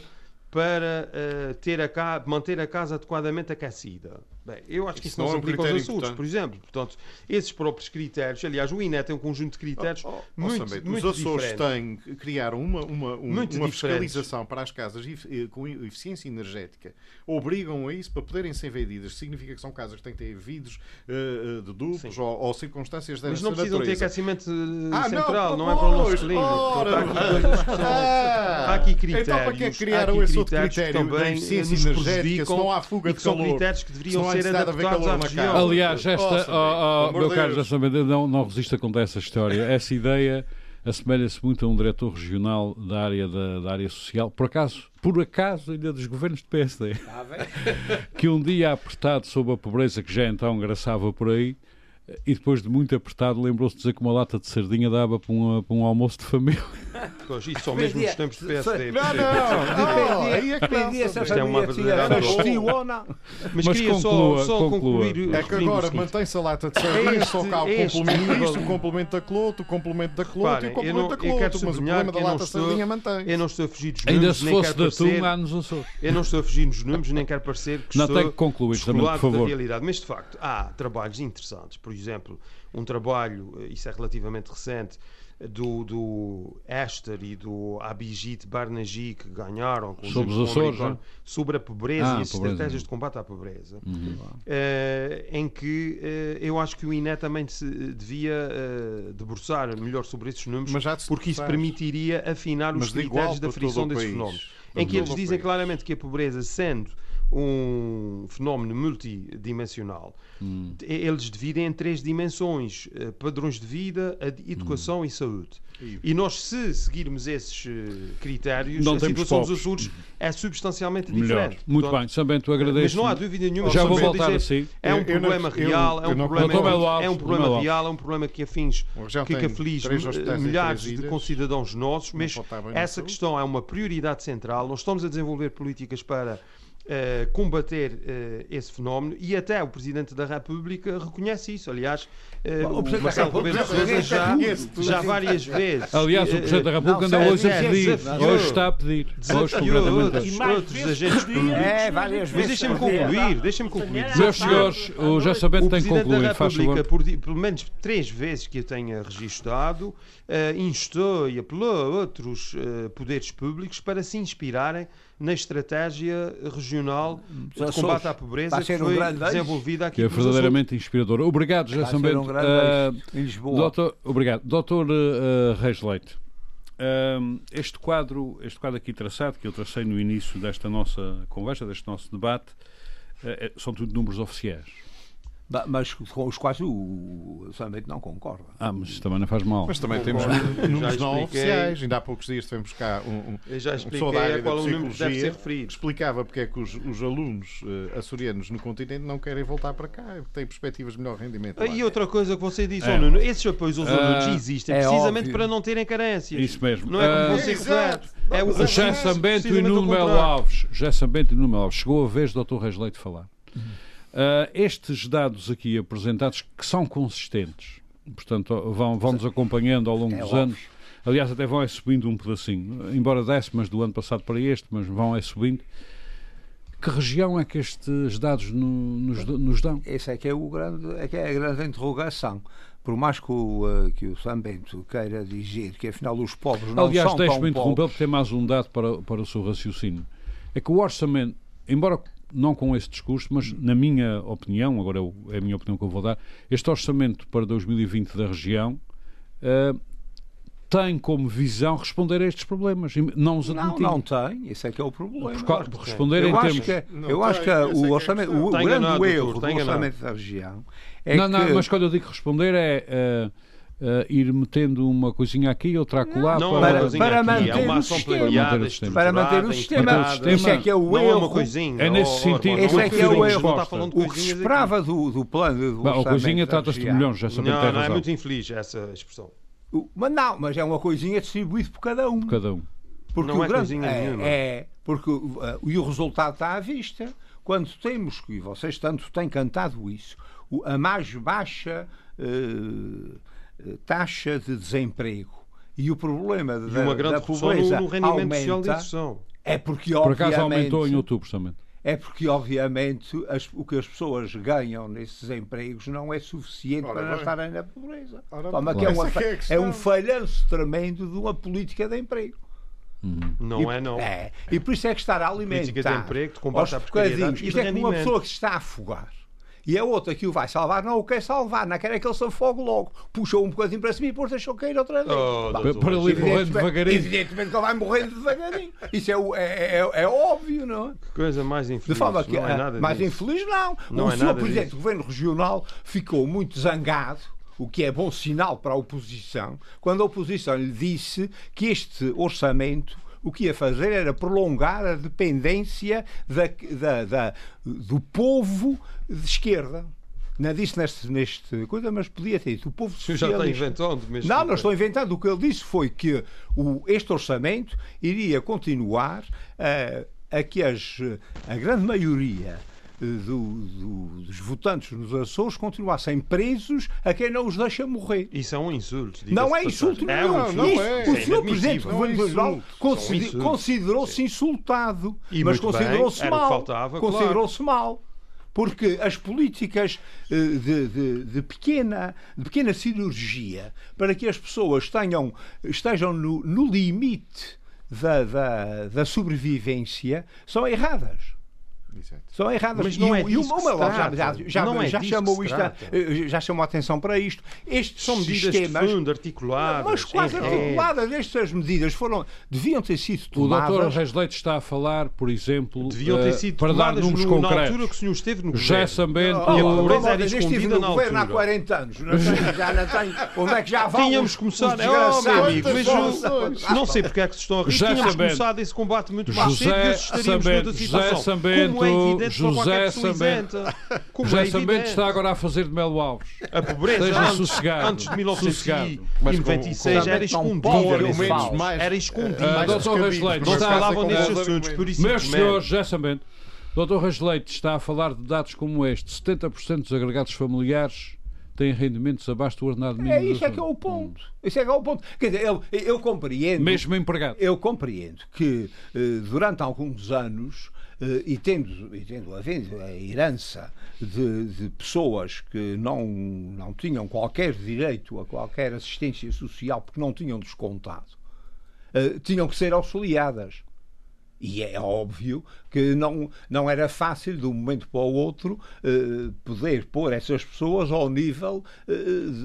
para eh, ter a manter a casa adequadamente aquecida. Bem, eu acho que isso, Isso não não se é aplica aos importante. por exemplo. Portanto, esses próprios critérios, aliás, o INE tem um conjunto de critérios Oh, oh, muito, Sambento, muito os Açores têm, criaram uma, uma, um- Muito uma diferentes. fiscalização para as casas com eficiência energética. Obrigam a isso para poderem ser vendidas. Significa que são casas que têm que ter vidros eh, de duplos ou, ou circunstâncias dessa Mas não precisam ter natureza. aquecimento eh, Ah, central, não, não, é para o nosso clima. há aqui são- Ah, há aqui critérios. Então para que é criaram esse outro critérios critério da também eficiência energética se não há fuga de calor? critérios que deveriam ser adaptados à região. Aliás, esta, oh, oh, meu caro. José eu não, não resisto a contar essa história. Essa ideia assemelha-se muito a um diretor regional da área, da, da área social, por acaso, por acaso, ainda dos governos de PSD, ver? <laughs> que um dia apertado sob a pobreza que já então engraçava por aí, e depois de muito apertado lembrou-se de dizer que uma lata de sardinha dava para um, para um almoço de família. <laughs> Pois, isso só mesmo nos tempos de PSD. Não, percebe? não, não. Aí é que não. Isto é uma verdadeira não. Mas, Mas queria conclua, só, só conclua. concluir. É que agora mantém-se a lata de sardinha, só cá o este complemento disto, o complemento da cloto, o complemento da cloto e o complemento não- da cloto, mas o problema da não lata de sardinha mantém Eu não estou a fugir dos Ainda números, se nem fosse parecer, atum, há nos Açores. Eu não estou a fugir nos números, nem quero parecer que Não, estou tem que concluir também, por descolado da favor. realidade. Mas, de facto, há trabalhos interessantes. Por exemplo, um trabalho, eh, isso é relativamente recente, do, do Esther e do Abhijit Barnagi, que ganharam com Sobre os com Açores, americano, não? sobre a pobreza Ah, e as pobreza. estratégias de combate à pobreza. Uhum. eh, em que eh, eu acho que o INE também se devia eh, debruçar melhor sobre esses números, porque isso debruçar. permitiria afinar Mas os critérios da frição desses fenómenos. Em que eles dizem claramente que a pobreza, sendo um fenómeno multidimensional, Hum. eles dividem em três dimensões: eh, padrões de vida, educação Hum. e saúde. E nós, se seguirmos esses eh, critérios, Não a situação dos. Açores é substancialmente Melhor. diferente. Muito Portanto, bem, Sambento, Mas agradeço. não há dúvida nenhuma. Já vou voltar dizer, assim. É um Eu- problema eu- real, é um problema, é um problema real, é um problema que afins, que, que aflige milhares de concidadãos nossos, mas essa questão é uma prioridade central. Nós estamos a desenvolver políticas para eh, combater eh, esse fenómeno e até o Presidente da República reconhece isso. Aliás, Bom, o o Presidente da Marcelo República Rebelo Sousa já, já várias vezes. Aliás, o Presidente da República não, anda hoje a pedir. Hoje está a pedir. Hoje, concretamente. outros, agentes dia. É, várias Mas vezes deixem-me por dia. concluir, deixem-me concluir. Meus senhores, o José Sambento O tem que Presidente da concluir, faz República, favor. por pelo menos três vezes que eu tenha registado, eh, instou e apelou a outros poderes públicos para se inspirarem na estratégia regional de Açores. combate à pobreza Vai que um foi grande eixo. desenvolvida aqui que é verdadeiramente inspirador. Obrigado, José Vai ser Sambento. um grande Ah, em Lisboa. Doutor, obrigado. Doutor uh, Reis Leite, um, este, quadro, este quadro aqui traçado, que eu tracei no início desta nossa conversa, deste nosso debate, uh, são tudo números oficiais. Mas com os quais o, Sambento não concorda. Ah, mas isso também não faz mal. Mas também temos números não oficiais. Ainda há poucos dias tivemos cá um, um, Eu já expliquei pessoa da área a da qual o número deve ser psicologia referido. explicava porque é que os, os alunos eh, açorianos no continente não querem voltar para cá, porque têm perspectivas de melhor rendimento. lá. E outra coisa que você disse, É. ó Nuno, esses apoios aos Ah, alunos existem é precisamente óbvio. para não terem carências. Isso mesmo. Não é como você Exato. refere. É o O José oposto, Sambento e Nuno Melo. Alves. José Sambento e Nuno Melo Alves. Chegou a vez do Dr. Reis Leite falar. Ah, estes dados aqui apresentados, que são consistentes, portanto, vão, vão-nos acompanhando ao longo É dos óbvio. anos. Aliás, até vão é subindo um pedacinho, embora décimas do ano passado para este, mas vão é subindo. Que região é que estes dados no- nos, nos dão? Esse é que é, o grande, é que é a grande interrogação. Por mais que o, eh, que o Sambento queira dizer que afinal os pobres não Aliás, são tão deixe-me interromper pobres. porque tem mais um dado para, para o seu raciocínio. É que o orçamento, embora não com esse discurso, mas na minha opinião, agora é é a minha opinião que eu vou dar, este orçamento para 2020 da região eh, tem como visão responder a estes problemas, e não os Não, admitir. não tem. Esse é que é o problema. Por por responder em Eu acho termos... que, Não eu tem, acho que é é o a orçamento, o, o grande erro do orçamento da região é não, não, que mas quando eu digo responder é eh, eh, ir metendo uma coisinha aqui, outra acolá Não é para... uma coisinha para aqui, manter é uma o ação sistema. planeada, Manter o sistema. para manter o sistema, isso é que é o Não é erro. uma coisinha. É nesse sentido, não é que é o erro. o que aqui. esperava do, do plano do Bom, orçamento coisinha trata-se de milhões, já sabemos que Não, não é muito infeliz essa expressão. O- Mas não, mas é uma coisinha distribuída por cada um. Cada um. Porque Não o é grande, coisinha é, nenhuma. é, porque uh, e o resultado está à vista. Quando temos, e vocês tanto têm cantado isso, o- a mais baixa eh, taxa de desemprego e o problema E da, uma grande da redução pobreza no, no rendimento social de aumenta, é porque Por acaso aumentou em obviamente outubro também. é porque obviamente as- o que as pessoas ganham nesses empregos não é suficiente Ora para não estarem na pobreza. Toma, que é, uma é é um falhanço tremendo de uma política de emprego. Não E- é, não. É. E por isso é que estar a alimentar Política de emprego, de combate à precariedade Isto é como uma pessoa que se está a afogar. E a outra que o vai salvar, não o quer salvar, não quer é que ele se afogue logo. Puxou um bocadinho para cima e depois deixou cair outra vez. Oh, Bah. Para morrendo evidentemente- devagarinho. Evidentemente que ele vai morrendo devagarinho. Isso é, é, é- é óbvio, não é? Coisa mais infeliz. De forma que não é ah, nada mais disso. infeliz, não. Não o é senhor Presidente disso. do Governo Regional ficou muito zangado, o que é bom sinal para a oposição, quando a oposição lhe disse que este orçamento o que ia fazer era prolongar a dependência da, da- da- do povo de esquerda. Não disse neste, neste coisa, mas podia ter dito. O povo senhor já está socialista. inventando. Mas Não, não estou inventando. O que ele disse foi que o, este orçamento iria continuar eh, a que as, a grande maioria do- do- dos votantes nos Açores continuassem presos a quem não os deixa morrer. Isso é um insulto. Não é insulto nenhum. É um não é. O É senhor Presidente do consider- insultos. considerou-se insultado, E mas considerou-se mal. faltava, claro. Considerou-se mal. Porque as políticas eh, de, de- de pequena, de pequena cirurgia para que as pessoas tenham, estejam no, no limite da, da, da sobrevivência são erradas. Exato. São erradas. Mas não e, é e se Manuel já, já, já, Não é já disso chamou que se isto, eh, já chamou a atenção para isto. Estes São medidas sistemas, de fundo, articuladas. mas quase em rede. articuladas. Estas medidas foram, deviam ter sido O doutor tomadas. Reis Leite está a falar, por exemplo, Deviam eh, ter sido para dar tomadas números no- na concretos. altura que o senhor esteve no governo. Sambento, E a Oh, oh, era mas estive no na governo há altura. 40 anos. Não <laughs> já não tenho. Onde é que já vão? Tínhamos os- começado. Oh, eu- não sei porque é que se estão a rir. Tínhamos começado esse combate muito mais cedo e estaríamos Sambento, noutra José situação. Sambento, Como é evidente José Sambento. <laughs> Como José é Sambento está agora a fazer de Melo Alves. A pobreza Esteja antes, sossegado, antes de sossegado. Mas com- 1996 com- era escondida. Era escondida. Ah, doutor Reis Leite, não falavam assuntos, por isso Meus senhores, José Sambento, doutor Reis Leite está a falar de dados como este. 70% dos agregados familiares têm rendimentos abaixo do ordenado mínimo. É isso é que é o ponto. Isso é que é o ponto. Quer dizer, eu, eu compreendo. Mesmo empregado. Eu compreendo que eh, durante alguns anos e tendo, e tendo havendo a herança de, de pessoas que não, não tinham qualquer direito a qualquer assistência social porque não tinham descontado, eh, tinham que ser auxiliadas. E é óbvio que não, não era fácil, de um momento para o outro, eh, poder pôr essas pessoas ao nível eh,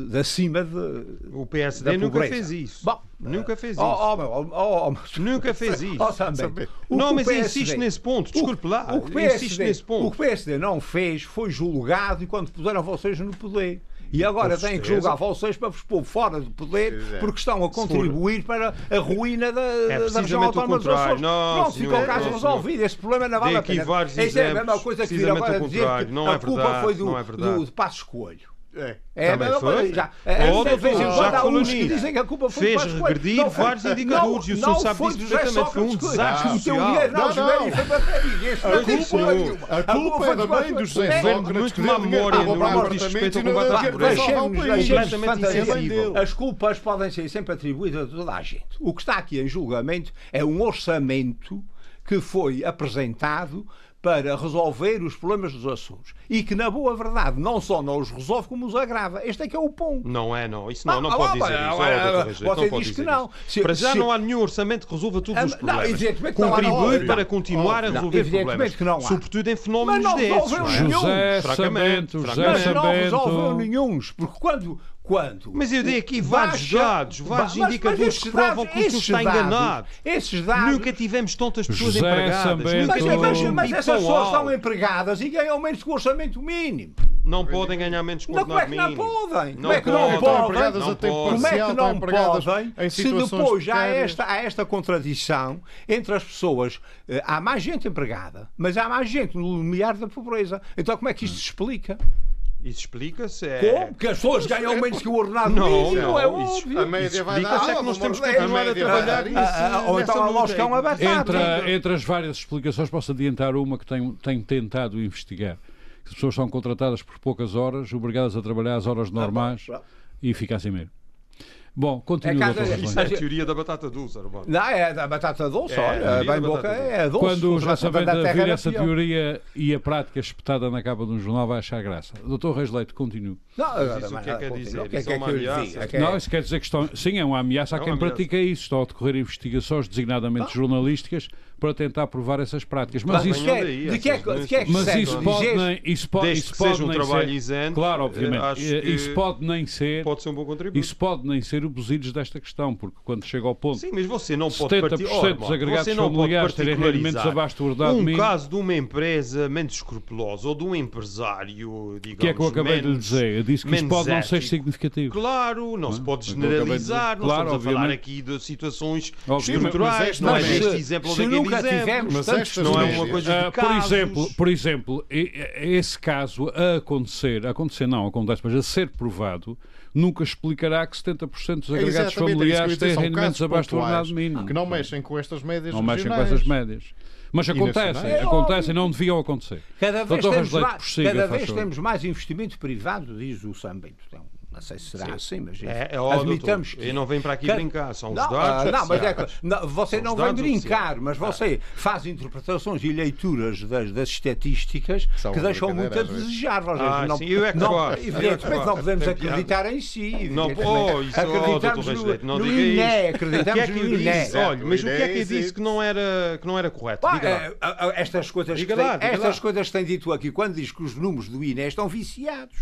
de acima de. O PSD da nunca pobreza. fez isso. Bom, nunca fez isso. Oh, oh, oh, oh, mas- <laughs> Nunca fez isso. Oh, Sambento, o não, o mas PSD insiste nesse ponto. Desculpe lá. O que, o insiste nesse o ponto. que o PSD não fez foi julgado enquanto puseram vocês no poder. E agora têm que julgar vocês para vos pôr fora do poder é. porque estão a contribuir para a ruína da, da região autónoma dos. Açores. Não, Pronto, senhor, ficou o caso não, resolvido. Esse problema não vale a pena. Isso é a mesma coisa que vir agora dizer que. Não a é culpa verdade, foi do, não é do, do Passo Escolho. É. É Também mesma foi. Já, é, Outra de vez em quando há Jacques uns que Coloni dizem que a culpa foi do fez Coelho. regredir Não vários indicadores e o senhor não sabe disso do perfeitamente. Foi um desastre social. Não, Não, o dinheiro não. foi para A não culpa, a culpa é do do. Vende Sócrates muito que dinheiro memória no comprar âmbito de apartamentos respeito e ao não combate à pobreza. As culpas podem ser sempre atribuídas a toda a gente. O que está aqui em julgamento é um orçamento que foi apresentado para resolver os problemas dos Açores e que, na boa verdade, não só não os resolve, como os agrava. Este é que é o ponto. Não é, não. Isso não, não Ah, pode ah, dizer ah, isso. ah, Oh, você não pode diz que dizer não. isso. Se- Para já se- não há nenhum orçamento que resolva todos Ah, os não, problemas. não há, Contribui não, para não. continuar a resolver problemas. que não há. Sobretudo em fenómenos desses. resolveu não é? nenhum. José Francamente. Mas não resolveu nenhum, porque quando. Quando Mas eu dei aqui vários baixa- dados, vários mas- indicadores mas que provam que o senhor esses está dados- enganado. Esses dados. Nunca tivemos tantas pessoas José empregadas. Mas, mas, mas essas pessoas estão alto. empregadas e ganham menos que o orçamento mínimo. Não podem ganhar menos que o Não, como é que não mínimo. podem? Como Não é que não podem. Não. Como é que não empregadas podem, em se depois já há esta, há esta contradição entre as pessoas, eh, há mais gente empregada, mas há mais gente no limiar da pobreza. Então como é que isto se explica? Isso explica-se. É... Como? Que as pessoas ganham menos que o ordenado Não, mínimo, não, é isso- óbvio. A média vai dar. É que Ah, nós temos que continuar a trabalhar dar. nisso. Ah, ah, ou então a lógica é uma batata. Entre, entre as várias explicações, posso adiantar uma que tenho, tenho tentado investigar. As pessoas são contratadas por poucas horas, obrigadas a trabalhar às horas normais pronto. e fica assim mesmo. Bom, continua, É casa-. Isso é a teoria da batata doce, Armando. Não, é da batata doce, É, olha, bem boca doce. é doce. Quando a já batata sabendo da a terra vir essa pior. teoria e a prática espetada na capa de um jornal vai achar graça. Doutor Reis Leite, continue. Não, isso o que é que quer continua. dizer? O que é Isso que é é uma ameaça. É Não, isso quer dizer que estão. Sim, é uma ameaça a É quem pratica isso. Estão a decorrer investigações, designadamente jornalísticas, para tentar provar essas práticas. Mas isso. que é- daí, de que é de que é que Mas isso pode, nem, isso pode, Desde isso que pode seja um nem trabalho ser, isento, Claro, eh, obviamente. Eh, Isso pode nem ser. Pode ser um bom contributo. Isso pode nem ser o busilhos desta questão, porque quando chega ao ponto Sim, mas você não pode 70% partir... dos Oh, agregados familiares terem rendimentos abaixo do ordenado um mínimo. caso de uma empresa menos escrupulosa ou de um empresário, digamos, O que é que eu acabei de dizer? Eu disse que isso pode não ser significativo. Claro, não se pode é generalizar, não Claro, estamos a falar aqui de situações Obviamente. estruturais, não é se- exemplo daquele nunca exemplo. tivemos Mas tantos Não é uma coisa de Ah, por exemplo, por exemplo, e- esse caso a acontecer, a acontecer não, acontece, mas a ser provado, nunca explicará que 70% dos É agregados é familiares têm rendimentos abaixo do ordenado mínimo. Que não mexem com estas médias Não mexem com essas médias. Mas acontecem, acontecem, não deviam acontecer. Cada vez, Doutor temos, Rasleito, mais, prossiga, cada vez temos mais investimento privado, diz o Sambento. Então, não sei se será assim, mas É, é ó, admitamos doutor, que. eu não venho para aqui Cada- brincar, são os não, dados ah, não, mas é que, não, você não vem brincar, mas você faz interpretações e leituras das, das estatísticas que uma deixam muito a desejar. Às vezes. Ah, não, sim, eu é que não, gosto, é que Evidentemente, não podemos acreditar em si. Não, oh, isso, oh, acreditamos doutor no, não no INE, que acreditamos é que no INE. Olha, mas o que é que eu disse que não era, que não era correto? Estas coisas, que, que tem dito aqui, quando diz que os números do INE estão viciados.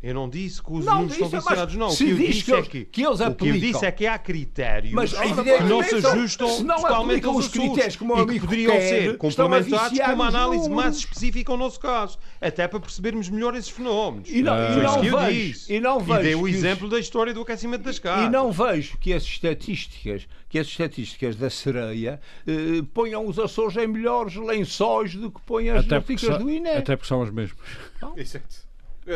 Eu não disse que os Não números estão viciados, não. O se que eu disse que é que, que eles o que eu aplicam. disse é que há critérios Mas, que não se ajustam se não totalmente aplicam aos os critérios o e que poderiam quer, ser complementados com uma os análise mais específica ao nosso caso, até para percebermos melhor esses fenómenos. E não, e Foi não que vejo, disse. e não vejo dei o que os- exemplo da história do aquecimento das casas. E não vejo que as estatísticas, que as estatísticas da sereia eh, ponham os Açores em melhores lençóis do que põem as Até são, do INE. até porque são as mesmas. Exato.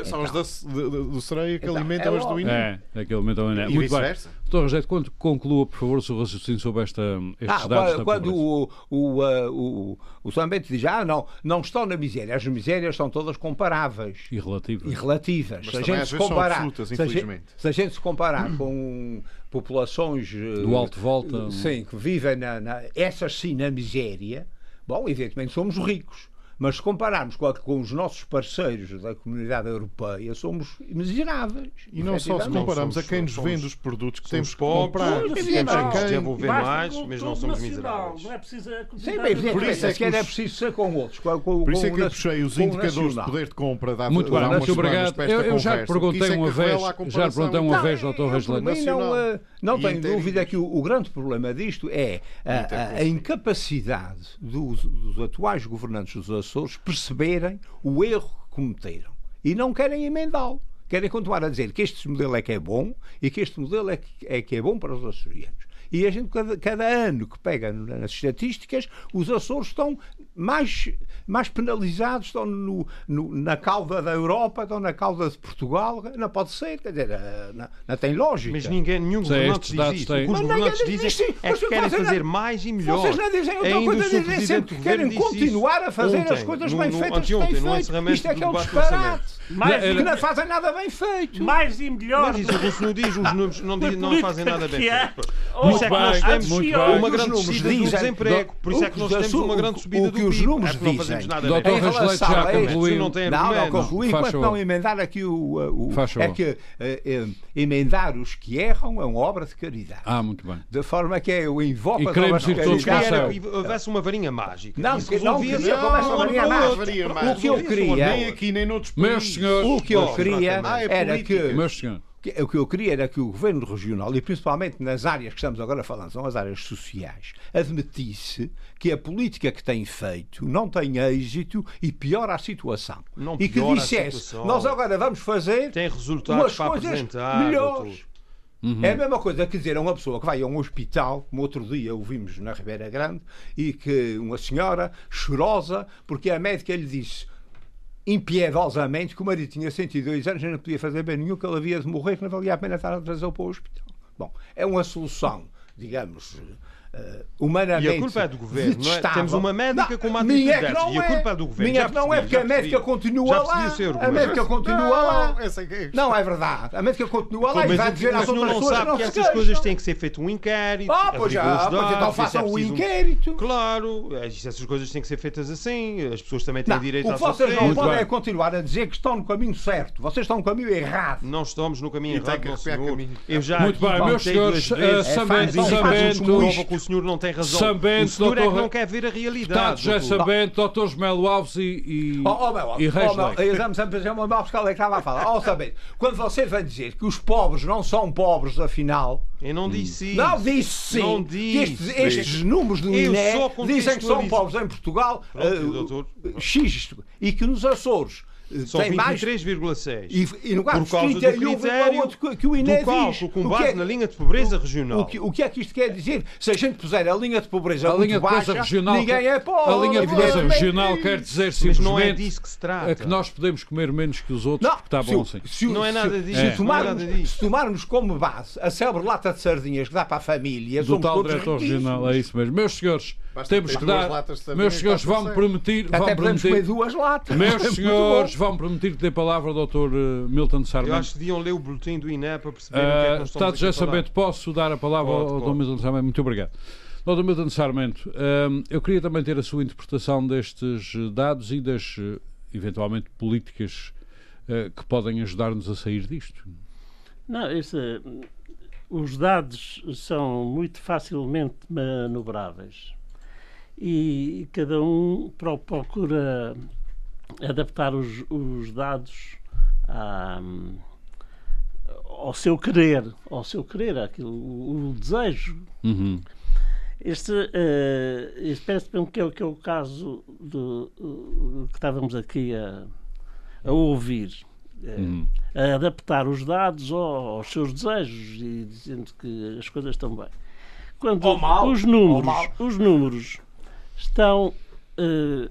São os da, de- do sereia que Então, alimentam é as do. INE. É, aquele momento também é. E Muito bem. vice-versa. Doutor Rogério, quando conclua, por favor, o seu raciocínio sobre esta, estes Ah, dados quando quando o, o, ah, o, o Sambento diz, ah, não, não estão na miséria, as misérias são todas comparáveis. E relativo. e relativas. Mas se a gente se comparar, absolutas, se a gente- infelizmente. se a gente se comparar com populações eh, Do alto volta. sim, que vivem na, na- essas sim na miséria, bom, evidentemente somos ricos. Mas se compararmos com, a- com os nossos parceiros da comunidade europeia, somos miseráveis. E não só se comparamos somos- a quem nos somos- vende os produtos que temos que pobres, comprar. temos que Quem- desenvolver mais, mas não somos nacional, miseráveis. Não é preciso Sim, comunidade bem, evidente, Por isso é é que era preciso ser com outros. Com, com, Por isso é que eu puxei os indicadores de poder de compra dá, Muito bem, muito obrigado. Eu, eu já perguntei é uma vez, já perguntei uma vez, doutor mim, não, eh, não tenho dúvida que o, grande problema disto é a, a- incapacidade dos, dos atuais governantes dos Açores perceberem o erro que cometeram e não querem emendá-lo. Querem continuar a dizer que este modelo é que é bom e que este modelo é que é, que é bom para os açorianos. E a gente, cada, cada ano que pega nas estatísticas, os Açores estão mais, mais penalizados, estão no, no- na cauda da Europa, estão na cauda de Portugal. Não pode ser, quer dizer, eh, não, não tem lógica. Mas ninguém, nenhum Sim, governante diz isso. têm- os Mas governantes dizem isso. é Mas que querem fazer não- mais e melhor. Vocês não dizem outra Ainda coisa, dizem sempre que querem continuar a fazer as ontem, coisas no- bem feitas que têm feito. Isto é que é um disparate. Mais, Que não fazem nada bem feito. mais e melhor. Mas isso o senhor diz, os números não, diz- não fazem nada bem é. feito. Por isso é que nós temos uma grande descida do desemprego. Por isso é que nós temos uma grande subida do que os PIB. números É dizem. fazemos nada Doutor Em relação já a este- concluiu. não tem Não, não, concluí enquanto não emendar aqui o. o Faz é que eh, eh, emendar os que erram é uma obra de caridade. Ah, muito bem. De forma que eu invoco E queremos obras de ir todos Queria caridade. para o era que houvesse uma varinha mágica. Não, que não queria que houvesse uma varinha mágica. O que eu queria- Nem aqui, nem noutros Meus países. senhores, O que eu Não, queria Ah, é era que meus senhores, que- O que eu queria era que o governo regional, e principalmente nas áreas que estamos agora falando, são as áreas sociais, admitisse que a política que tem feito não tem êxito e piora a situação. Não e que dissesse, nós agora vamos fazer Tem resultados umas coisas melhores. Uhum. É a mesma coisa que dizer a uma pessoa que vai a um hospital, como outro dia ouvimos na Ribeira Grande, e que uma senhora chorosa, porque a médica lhe disse impiedosamente que o marido tinha 102 anos e não podia fazer bem nenhum, que ele havia de morrer, que não valia a pena estar a trazê-lo para o hospital. Bom, é uma solução, digamos, humanamente. E a culpa é do governo, não é? Temos uma médica Não, com uma minha atitude é que não dessas, e a culpa é do governo. Minha Já que não é, porque a médica continua Já lá. o A médica continua lá. Essa é é a Não, é verdade. A médica continua lá Mas e vai o dizer às outras não pessoas sabe não que essas queixam. coisas têm que ser feito um inquérito. Ah, pois já, pois então façam é preciso inquérito. Claro, é, essas coisas têm que ser feitas assim. As pessoas também têm Não, direito o à que vocês não podem é continuar a dizer que estão no caminho certo. Vocês estão no caminho errado. Não estamos no caminho errado, não, senhor. Eu já Muito bem, meus senhores, duas que senhor não tem razão. O senhor é que doutor- não quer ver a realidade. Deputado José doutor. Sabente, doutor Melo Alves e, e, Oh, oh, meu, e Reis oh, meu, uma mal fiscal é que estava a falar. Oh, quando você vai dizer que os pobres não são pobres, afinal. Eu não disse isso. Não disse sim. Não que disse. estes, estes números do Eu INE dizem que são pobres em Portugal. Pronto, doutor. X. E que nos Açores São tem mais. 23,6. E, e no Por caso causa do 31, critério que, que o INE do cálculo com base é- na linha de pobreza regional. O que, o que é que isto quer dizer? Se a gente puser a linha de pobreza A linha de pobreza baixa, regional, ninguém é pobre. a linha de pobreza evidentemente. regional quer dizer Mas não é simplesmente disso que se trata. é que nós podemos comer menos que os outros Não, porque está se, bom o- sim. se Não é nada disso, Se, é tomarmos, disso. se tomarmos como base a célebre lata de sardinhas que dá para a família, Do somos tal todos diretor riquíssimos. regional, é isso mesmo. Meus senhores, Basta temos que dar. Meus senhores, está vão certo. permitir. Até Vão permitir duas latas. meus senhores, vão permitir que dê palavra ao doutor eh, Milton Sarmento. Eu acho que deviam ler o boletim do INE para perceber o que é que Uh, nós estamos José aqui a. Sabento, posso dar a palavra Pode, ao. Dr. Milton Sarmento? Muito obrigado. Dr. Milton Sarmento, um, eu queria também ter a sua interpretação destes eh, dados e das, eh, eventualmente, políticas eh, que podem ajudar-nos a sair disto. Não, esse, os dados são muito facilmente manobráveis e cada um pro- procura adaptar os, os dados à- ao seu querer, ao seu querer, aquilo, o, o desejo. Uhum. Este, eh, este parece-me que é, o- que é o caso do, uh, que estávamos aqui a, a ouvir. Eh, Uhum. a adaptar os dados ao- aos seus desejos e dizendo que as coisas estão bem. Quando Ou mal, os ou números, mal. os números estão eh,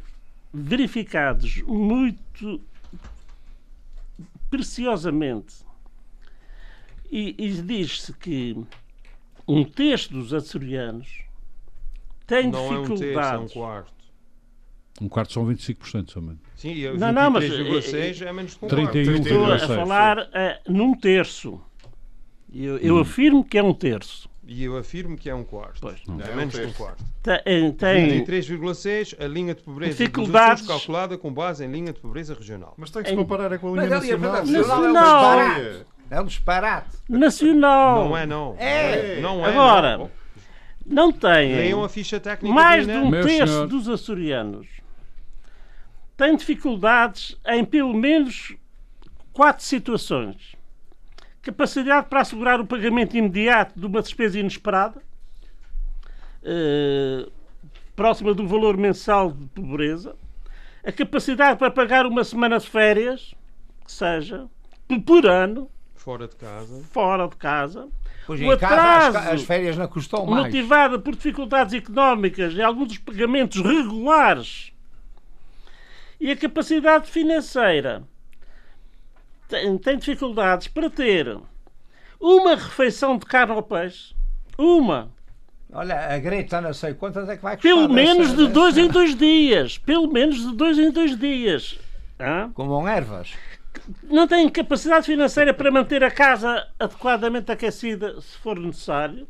verificados muito preciosamente e, e diz-se que um terço dos açorianos tem Não é um terço, é um dificuldades. quarto. Um quarto são 25% somente. Sim, e Não, não, mas, 23,6 é menos que um 31. quarto. Estou a 31,6, falar eh, num terço. Eu, eu afirmo que é um terço. E eu afirmo que é um quarto. Pois. É menos que um quarto. Tem, tem 23,6 a linha de pobreza Dificuldades. calculada com base em linha de pobreza regional. Mas tem que se comparar é com a Mas linha nacional. nacional é um Nacional. disparate. É um disparate. nacional. Não é, não. É. Não é. Agora, não. Não tem Leiam a ficha técnica mais do de um Meu terço senhor. dos açorianos tem dificuldades em pelo menos quatro situações. Capacidade para assegurar o pagamento imediato de uma despesa inesperada, eh, próxima do valor mensal de pobreza, a capacidade para pagar uma semana de férias, que seja, por- ano, Fora de casa. fora de casa, Pois O em casa as, atraso as férias não custam mais. motivada por dificuldades económicas e alguns dos pagamentos regulares e a capacidade financeira tem, tem dificuldades para ter uma refeição de carne ao peixe, uma, Olha, a Greta não sei quantas é que vai custar. pelo dessa- menos de dessa- dois em dois dias, pelo menos de dois em dois dias. Hã? Com ervas. não tem capacidade financeira para manter a casa adequadamente aquecida se for necessário,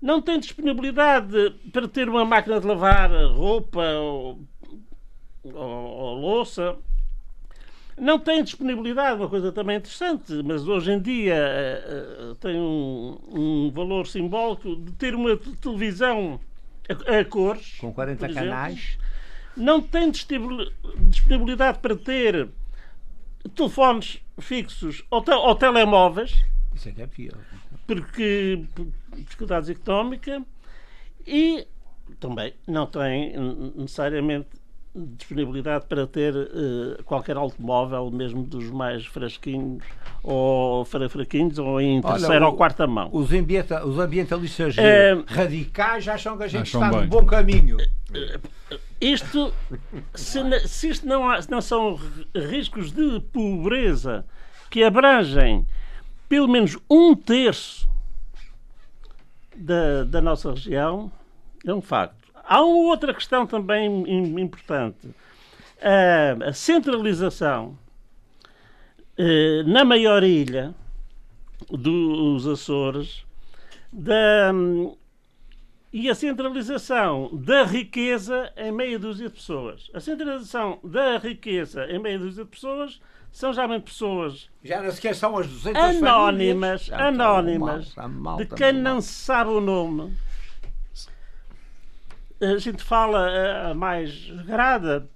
não tem disponibilidade para ter uma máquina de lavar roupa ou, ou- ou louça, não tem disponibilidade, uma coisa também interessante, mas hoje em dia eh, tem um, um valor simbólico de ter uma te- televisão a, a cores, Com 40 por exemplo canais. não tem disponibilidade para ter telefones fixos ou, te- ou telemóveis, Isso é que é pior. porque por dificuldades económicas, e também não tem necessariamente disponibilidade para ter eh, qualquer automóvel, mesmo dos mais frasquinhos ou fra- fraquinhos, ou em Olha, terceira o- ou quarta mão. Os, ambienta- os ambientalistas É. radicais acham que a gente está bem. no bom caminho. Isto, se, se isto não, há- se não são ri- riscos de pobreza que abrangem pelo menos um terço da, da nossa região, é um facto. Há uma outra questão também im- importante. A, a centralização eh, na maior ilha dos Açores da, e a centralização da riqueza em meia dúzia de pessoas. A centralização da riqueza em meia dúzia de pessoas são geralmente pessoas Já não sequer são as 200 anónimas, famílias. Anónimas, mal, de quem não se sabe o nome. A gente fala eh, a mais grada,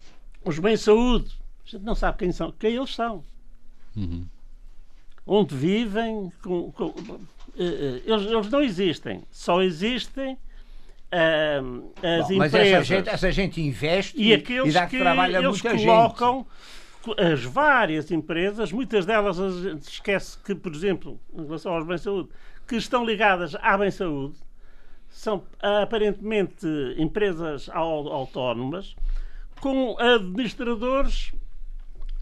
os bem-saúde. A gente não sabe quem são, quem eles são. Uhum. Onde vivem. com- com- eh, eh, eles, eles não existem. Só existem ah, as Bom, mas empresas essa gente, essa gente investe e aqueles dá que trabalho a eles colocam co- as várias empresas, muitas delas a gente esquece que, por exemplo, em relação aos bem-saúde, que estão ligadas à bem-saúde, são aparentemente empresas au- autónomas com administradores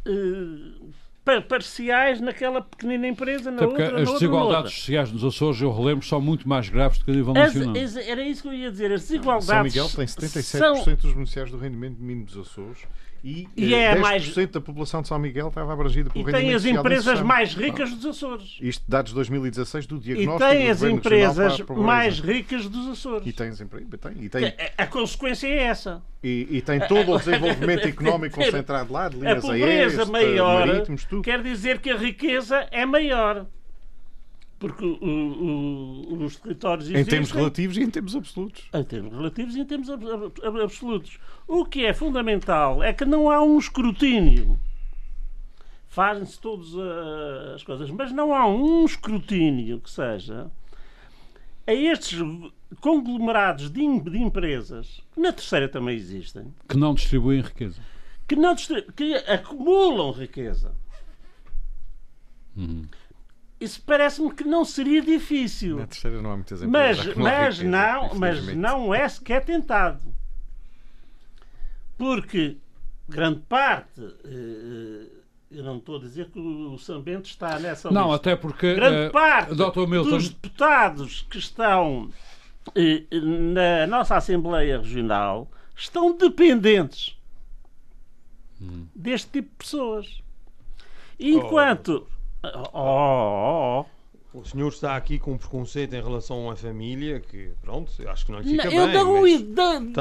eh, pa- parciais naquela pequenina empresa, na Até outra, na as outra, desigualdades sociais nos Açores, eu relembro, são muito mais graves do que a nível As- nacional. as- era isso que eu ia dizer. As desigualdades São Miguel tem 77% são dos beneficiários do rendimento mínimo dos Açores e, E eh, é 10% mais- da população de São Miguel estava abrangida pelo e tem as empresas mais ricas dos Açores. Isto dados de 2016 do E diagnóstico tem do as empresas mais ricas dos Açores. E tem, as empre- tem, e tem, A, a consequência é essa. e, e tem todo o desenvolvimento <laughs> económico concentrado lá, de A linhas aéreas, maior marítimos, tudo. quer dizer que a riqueza é maior. Porque o- o- os territórios Em existem termos relativos e em termos absolutos. em termos relativos e em termos ab- ab- absolutos. O que é fundamental é que não há um escrutínio. Fazem-se todas ah, as coisas, mas não há um escrutínio que seja a estes conglomerados de, em- de empresas, que na terceira também existem, Que não distribuem riqueza. que, não distri- que acumulam riqueza. Uhum. Isso parece-me que não seria difícil. Na terceira não há muitas Mas, empresas. acumular mas, riqueza, não, mas não é sequer tentado. Porque grande parte, eh, eu não estou a dizer que o São Bento está nessa Não, lista. até porque. Grande eh, parte Dr. Milton, dos deputados que estão eh, na nossa Assembleia Regional estão dependentes Hum. deste tipo de pessoas. Enquanto. Oh, oh, oh, O senhor está aqui com um preconceito em relação à família que, pronto, eu acho que não lhe fica Não, bem. eu um,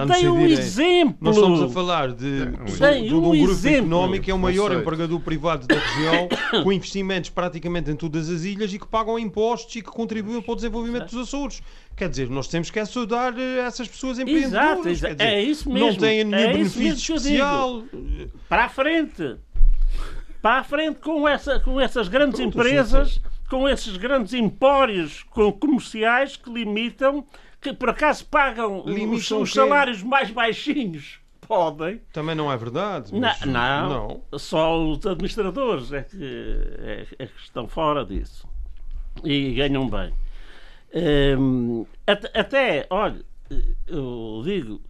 dei um exemplo. Nós estamos a falar de, um de, Dei de um um grupo exemplo. económico que é o maior empregador privado da região, <coughs> com investimentos praticamente em todas as ilhas e que pagam impostos e que contribuem para o desenvolvimento dos Açores. Quer dizer, nós temos que ajudar eh, essas pessoas empreendedoras. Exato, exa- dizer, é isso mesmo. Não têm nenhum é benefício especial. Para a frente. Para a frente com, essa, com essas grandes empresas, com esses grandes empórios com- comerciais que limitam, que por acaso pagam os, os salários mais baixinhos. Podem. Também não é verdade. Não, mas- não, só os administradores é que, é, é que estão fora disso e ganham bem. Hum, até, até, olha, eu digo,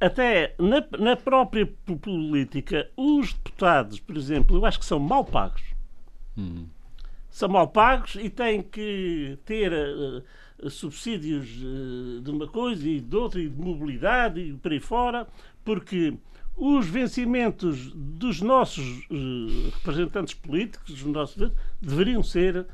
até na, na própria po- política, os deputados, por exemplo, eu acho que são mal pagos. São mal pagos e têm que ter eh, subsídios eh, de uma coisa e de outra, e de mobilidade e por aí fora, porque os vencimentos dos nossos eh, representantes políticos, dos nossos, deveriam ser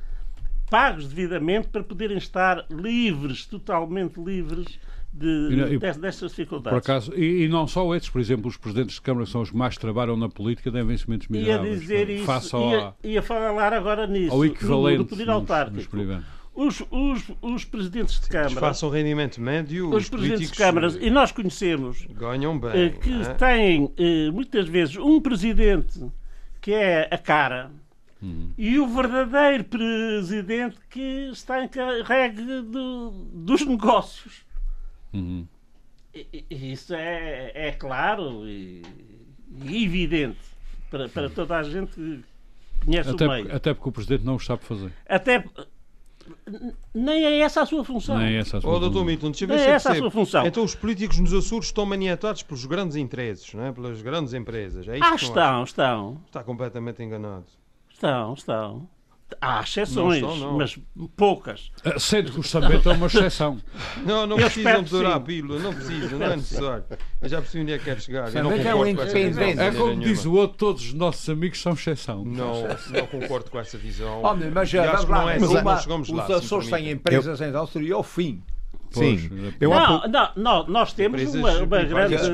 pagos devidamente para poderem estar livres, totalmente livres de, não- e- destas Por dificuldades. acaso, e, e não só esses, por exemplo, os presidentes de Câmara que são os que mais trabalham na política têm vencimentos ia miseráveis. dizer isso, Face ia, ao, ia falar agora nisso, ao no- equivalente no poder nos- autárquico. nos privados. Os, os, os presidentes de Câmara, Façam rendimento médio, os os presidentes de câmaras, e nós conhecemos, ganham bem. eh, que é? têm eh, muitas vezes um presidente que é a cara e o verdadeiro presidente que está encarregue do- dos negócios. Uhum. E- e- Isso é, é claro e, e evidente para, para toda a gente que conhece Até, o porque- meio. até porque o presidente não o sabe fazer. Até nem é essa a sua função. Nem é essa a sua Oh, doutor função. Milton, deixa eu ver É essa a sua função. Então os políticos nos Açores estão maniatados pelos grandes interesses, não é? pelas grandes empresas. É isso Ah, estão, estão. Está completamente enganado. Estão, estão. Há exceções, Não estão, não. mas poucas. Ah, Sendo que o orçamento é uma exceção. <laughs> Não, não Eu precisam de que dourar a pílula, não precisam, não é necessário. Eu já percebi onde é que quer chegar. Eu não Também é um independente. É como diz o outro, todos os nossos amigos são exceção. Não, não concordo com essa visão. Homem, mas acho vamos que lá, não é assim uma- nós chegamos lá. os Açores têm empresas em indústria ao fim. Pois, Sim. é- Eu Não, pouco- não, não, nós temos Empresas uma, uma grande, grandes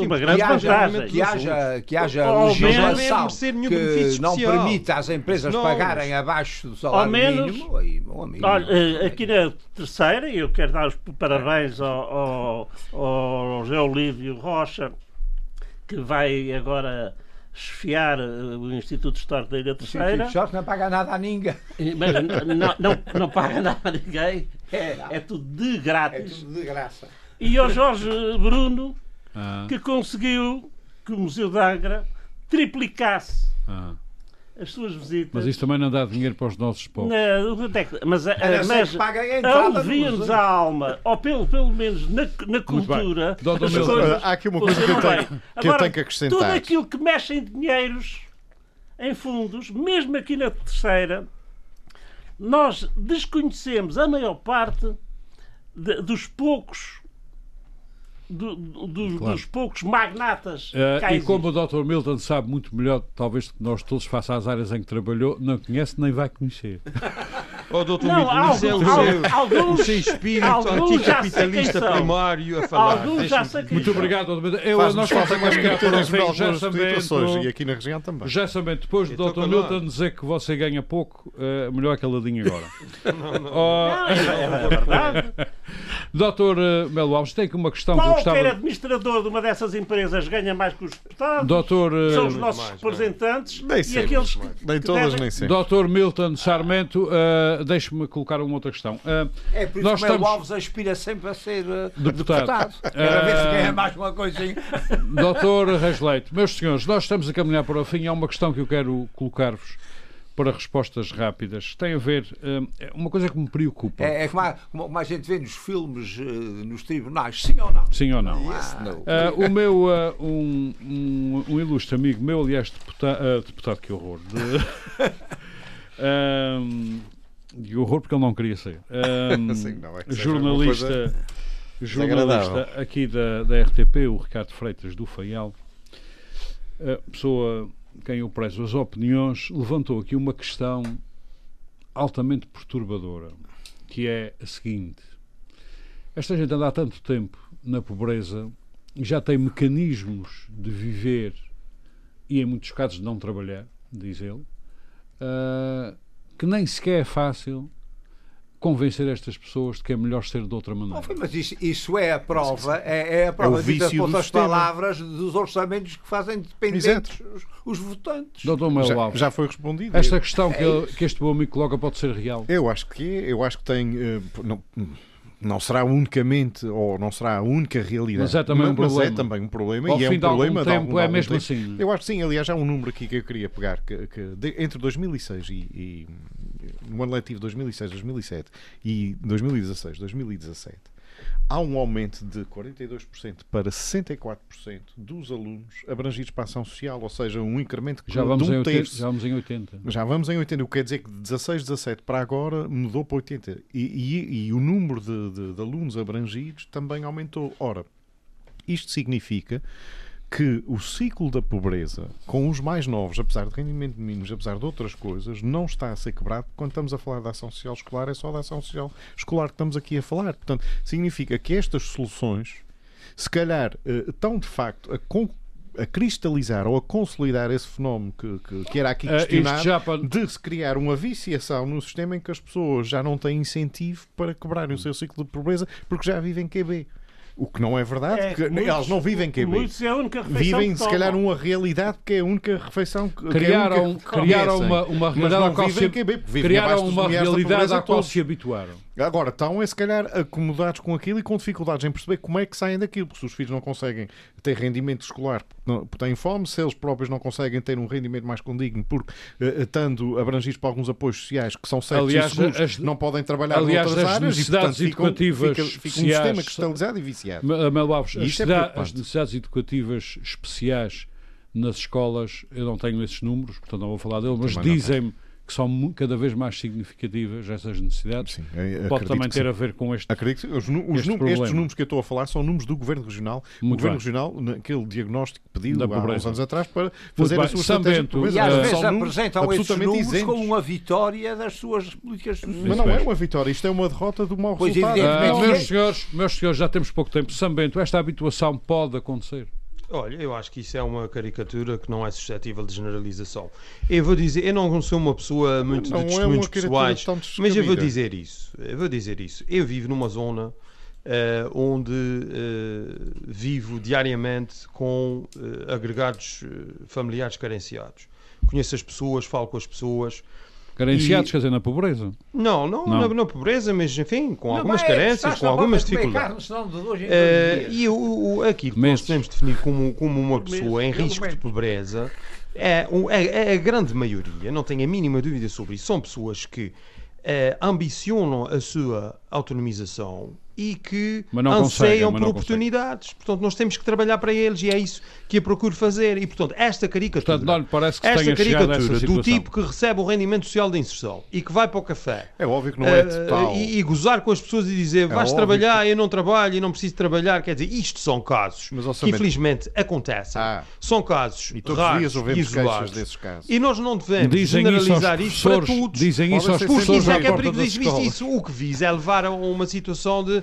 uma, grande que haja, vantagem. que haja, que haja legislação Não que benefício não permita às empresas Nós- pagarem abaixo do salário Ao menos- mínimo. Aí, amigo, Olha, eh, aqui na terceira, eu quero dar os parabéns ao, ao, ao José Olívio Rocha, que vai agora esfiar eh, o Instituto Histórico da Ilha Terceira, tipo, só que não paga nada a ninguém. mas não, não, não paga nada a ninguém, é, é tudo de É grátis. tudo de graça. E ao Jorge Bruno, Ah, que conseguiu que o Museu de Angra triplicasse ah. As suas visitas. Mas isso também não dá dinheiro para os nossos povos. É mas, A ser mas a alivia-nos a alma, ou pelo, pelo menos na, na cultura, Doutor coisas há aqui uma coisa que eu tenho- que eu Agora, tenho que acrescentar. Tudo aquilo que mexe em dinheiros, em fundos, mesmo aqui na terceira, nós desconhecemos a maior parte de- dos poucos do- do- Claro. dos poucos magnatas cá e como o Dr. Milton sabe muito melhor, talvez que nós todos, face às áreas em que trabalhou, não conhece nem vai conhecer. <laughs> Oh, doutor Não, Milton, isso é o alguns- seu, alguns- o seu espírito alguns sei quem anticapitalista primário a falar. Alguns já sei Muito obrigado, Dr. Milton. Eu, nós mais cá já algumas situações e aqui na região também. já sabendo, depois do Então, Dr. calado. Milton dizer que você ganha pouco, eh, melhor caladinho agora. <laughs> Não, Oh, é, é verdade. Dr. <laughs> eh, Melo Alves, tem aqui uma questão que eu Qualquer gostava... administrador de uma dessas empresas ganha mais que os deputados. Dr. eh, São os nossos mais, não é? representantes Nem e sempre, aqueles que, Nem todas, devem- nem sempre. Dr. Milton Sarmento, eh, deixe-me colocar uma outra questão. Eh, É por isso Nós que o estamos- Alves aspira sempre a ser eh, Deputado. deputado. Cada vez que Eh, ganha mais uma coisinha. <laughs> Doutor Reis Leite, meus senhores, nós estamos a caminhar para o fim. Há uma questão que eu quero colocar-vos para respostas rápidas. Tem a ver. uma coisa que me preocupa. É, é como, a, como a gente vê nos filmes, nos tribunais, sim ou não? Sim ou não? Yes. Ah, o meu, ah, um, um, um ilustre amigo meu, aliás, deputado, deputado que horror, de, <laughs> Ahm, de horror porque ele não queria ser, <laughs> Ahm, Sim, não, é que jornalista, jornalista aqui da, da RTP, o Ricardo Freitas do Faial, a pessoa quem eu prezo as opiniões, levantou aqui uma questão altamente perturbadora, que é a seguinte. Esta gente anda há tanto tempo na pobreza e já tem mecanismos de viver e, em muitos casos, de não trabalhar, diz ele, uh, que nem sequer é fácil convencer estas pessoas de que é melhor ser de outra maneira. Oh, mas isso, isso, é a prova, é, é a prova, é de outras palavras, dos orçamentos que fazem dependentes os, os, votantes. Doutor Melo já, Alves, já foi respondido. Esta questão que, ele, que este bom amigo coloca pode ser real? Eu acho que é, eu acho que tem... Uh, não, não será unicamente ou não será a única realidade. Mas é também um mas problema. é também um problema Ao e é um de algum problema tempo de algum, é de algum mesmo tempo. assim. Eu acho que sim, aliás, há um número aqui que eu queria pegar que, que de, entre 2006 e, e no ano letivo 2006-2007 e 2016-2017 há um aumento de 42% para 64% dos alunos abrangidos para a ação social, ou seja, um incremento já de vamos, um em 80, terço. já vamos em 80. Já vamos em 80, o que quer dizer que de 16, 17 para agora mudou para 80. E, e, e o número de, de, de alunos abrangidos também aumentou. Ora, isto significa que o ciclo da pobreza, com os mais novos, apesar de rendimento mínimos, apesar de outras coisas, não está a ser quebrado. Quando estamos a falar da ação social escolar, é só da ação social escolar que estamos aqui a falar. Portanto, significa que estas soluções, se calhar, estão de facto a a cristalizar ou a consolidar esse fenómeno que, que, que era aqui questionado uh, de se criar uma viciação no sistema em que as pessoas já não têm incentivo para quebrarem o seu ciclo de pobreza porque já vivem QB. O que não é verdade, É, porque muitos- elas não vivem QB. Muitos é a única refeição Vivem, que se calhar, uma realidade que é a única refeição que que é a Criaram, única que criaram conhecem. uma, uma Mas realidade não à qual se, QB, porque vivem criaram uma realidade à qual se habituaram. Agora, estão, é, se calhar, acomodados com aquilo e com dificuldades em perceber como é que saem daquilo, porque se os filhos não conseguem ter rendimento escolar porque, têm fome, se eles próprios não conseguem ter um rendimento mais condigno, porque, eh, estando abrangidos por alguns apoios sociais que são certos Aliás, seguros, as- não podem trabalhar aliás, noutras as áreas e, necessidades portanto, educativas fica, fica um especiais sistema cristalizado e viciado. Ma- Mel Alves, as, é as necessidades educativas especiais nas escolas, eu não tenho esses números, portanto não vou falar deles, mas dizem-me que são cada vez mais significativas essas necessidades. Sim, Pode também ter sim. a ver com este. Acredito que os, os Este estes números que eu estou a falar são números do Governo Regional. o Muito Governo bem. Regional, naquele diagnóstico Da há uns anos atrás para fazer bem. a sua São Bento. E às vezes apresentam esses números isentos. como uma vitória das suas políticas sociais. Mas não é uma vitória, isto é uma derrota do mau Pois, resultado. Ah, Não, meus, é- senhores, meus senhores, já temos pouco tempo. São Bento, esta habituação pode acontecer. Olha, eu acho que isso é uma caricatura que não é suscetível de generalização. Eu vou dizer, eu não sou uma pessoa muito Não de é testemunhos caricatura pessoais, mas eu vou dizer isso. Eu vou dizer isso. Eu vivo numa zona eh, onde eh, vivo diariamente com eh, agregados familiares carenciados. Conheço as pessoas, falo com as pessoas. Carenciados, E- quer dizer, na pobreza. Não, não, Não. Na, na pobreza, mas enfim, com Não, algumas mas é, carências, com algumas dificuldades. carne, de dois em dois dias. e o, o- aquilo que Meses. nós podemos definir como, como uma pessoa em Meses, risco de pobreza é, é- é a grande maioria, não tenho a mínima dúvida sobre isso. São pessoas que eh, ambicionam a sua autonomização e que anseiam por oportunidades. Portanto, nós temos que trabalhar para eles e é isso que eu procuro fazer. E, portanto, esta caricatura, Portanto, não lhe parece que esta caricatura do tipo que recebe o rendimento social de inserção e que vai para o café É óbvio que não é eh, total. e, e gozar com as pessoas e dizer vais óbvio trabalhar, eu não trabalho, eu não preciso trabalhar. Quer dizer, isto são casos Mas, que infelizmente acontecem. Ah. São casos E todos os raros dias e isolados. desses casos. E nós não devemos Dizem isso generalizar isto para todos. Dizem isso aos professores isso é que é escolas. Isso, o que visa é levar a uma situação de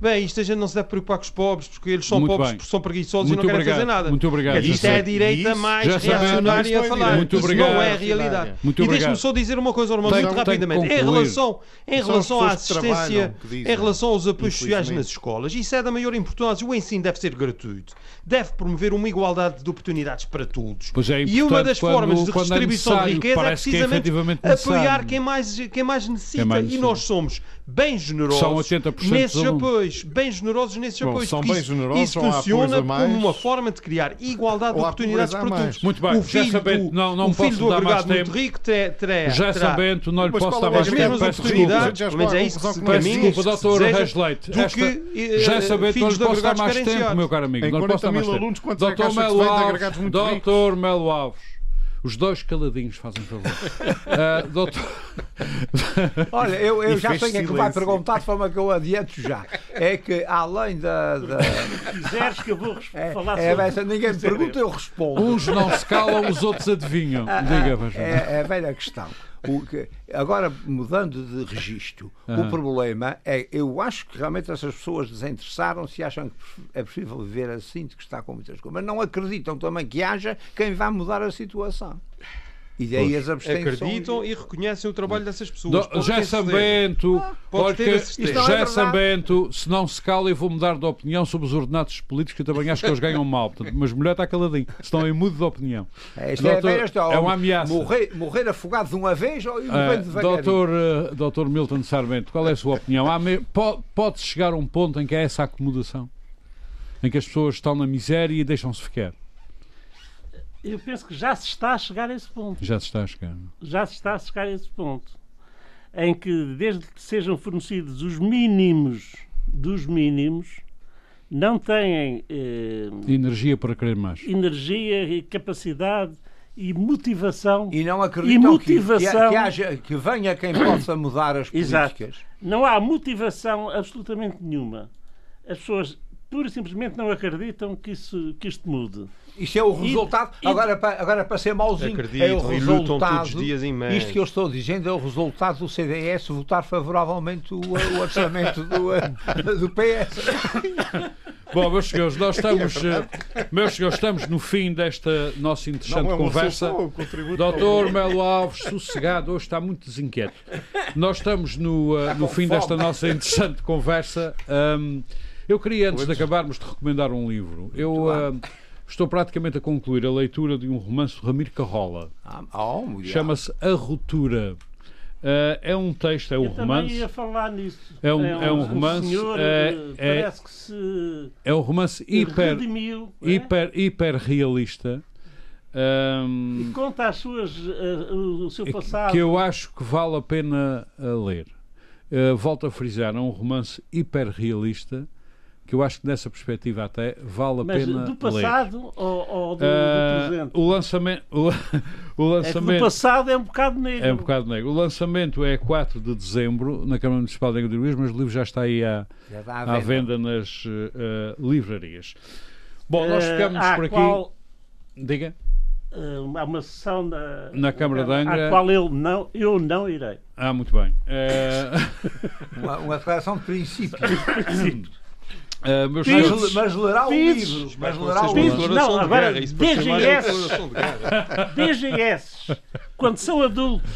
bem, isto a gente não se deve preocupar com os pobres porque eles são Muito pobres bem. porque são preguiçosos Muito e não querem obrigado. fazer nada. Muito obrigado, dizer, Isto é a sei. direita Isso- mais reacionária a é falar. Muito Isso obrigado. não é a realidade. Muito e deixe-me só dizer uma coisa, Tem- muito rapidamente. Em relação, em relação à assistência, dizem. em relação aos apoios sociais nas escolas, isso é da maior importância. O ensino deve ser gratuito. Deve promover uma igualdade de oportunidades para todos. Pois é e uma importante das quando- formas de quando é redistribuição de riqueza é parece que é precisamente apoiar quem mais, quem mais necessita. mais e nós somos bem generosos São 80% nesses alunos. Apoios. Bem generosos nesses Bom, apoios. são bem isso, generosos, isso funciona como uma forma de criar igualdade de oportunidades para todos. Muito bem, o já filho sabendo, do, não- não o filho posso do dar mais agregado muito tempo. rico terá, terá, Já terá sabendo, não lhe posso dar é mais tempo. Peço desculpa. Já mas é isso que se é caminha, desculpa, doutor Reis Leite. Já eh, sabendo, não lhe posso dar mais tempo, meu caro amigo. Não lhe posso 40 dar mais mil tempo. é Doutor Melo Alves, Doutor Melo Alves. Os dois caladinhos fazem favor. <laughs> Ah, doutor... <laughs> Olha, eu, eu já sei o que é que vai perguntar, de forma que eu adianto já. É que além da. da Se quiseres que eu vou é, falar é, sobre essa, ninguém me pergunta, eu respondo. Uns não se calam, os outros adivinham. Diga, Vasco. É, é a velha questão. O que- agora, mudando de registro, Aham. o problema é, eu acho que realmente essas pessoas desinteressaram-se e acham que é possível viver assim, de que está com muitas coisas, mas não acreditam também que haja quem vá mudar a situação. E daí as abstenções. Acreditam e reconhecem o trabalho dessas pessoas. Do, Pode José ter certeza. Sambento, Pode olha ter que a certeza. Isto não é. Sambento, se não se cala, eu vou mudar de opinião sobre os ordenados políticos, que eu também acho que eles ganham mal. Portanto, mas mulher está caladinho, senão eu mudo de opinião. É, isto Doutor, é, é uma ameaça. Morrer, morrer afogado de uma vez ou ir Ah, doutor, eh, doutor Milton Sarmento, qual é a sua opinião? Me- po- Pode-se chegar a um ponto em que há essa acomodação? Em que as pessoas estão na miséria e deixam-se ficar? Eu penso que já se está a chegar a esse ponto. Já se está a chegar. Já se está a chegar a esse ponto. Em que, desde que sejam fornecidos os mínimos dos mínimos, não têm eh, Energia para querer mais. energia e capacidade e motivação. E não acreditam E que- que, motivação. que, haja, que venha quem possa mudar as Exato. políticas. Não há motivação absolutamente nenhuma. As pessoas pura e simplesmente não acreditam que, isso, que isto mude. Isto é o resultado. e- agora, para, agora para ser mauzinho, Acreditam é o e lutam resultado. todos os dias imenso. Isto que eu estou dizendo é o resultado do CDS votar favoravelmente o, o orçamento do, eh, do PS. Bom, meus senhores, nós estamos, eh, meus senhores, estamos no fim desta nossa interessante Não é conversa. solução, é um Doutor Melo Alves, sossegado, hoje está muito desinquieto. Nós estamos no, eh, no fim desta nossa interessante conversa. Ahm, eu queria, antes de acabarmos, de recomendar um livro. Eu ahm, estou praticamente a concluir a leitura de um romance de Ramiro Carrola. Ah, oh. Chama-se A Ruptura. Ah, é um texto, é um eu romance. ia falar nisso. É um- é um romance, senhor, é- eh, é- parece que se É um romance hiper, redimiu é? hiper, hiper realista. ahm, e conta as suas, eh, o seu passado. que eu acho que vale a pena a ler. Uh, volto a frisar, é um romance hiper realista que eu acho que nessa perspectiva até vale a Mas pena do ler. passado ou, ou do, Uh, do presente? o lançamento, <laughs> o, o É que do lançamento passado é um bocado negro. é um bocado negro. O lançamento é 4 de dezembro na Câmara Municipal de Angra do Heroísmo, mas o livro já está aí à, Já está à venda nas uh, uh, livrarias. Bom, nós Eh, ficamos à por aqui. Qual, Diga. há uma sessão na, Na Câmara de Angra. À qual eu não, eu não irei. Ah, muito bem. <laughs> Uma, uma declaração de princípio. Meus Mas, senhores- mas lerá o Pires. livro. Mas lerá o livro. não, agora, uma DGS. DGS, quando são adultos,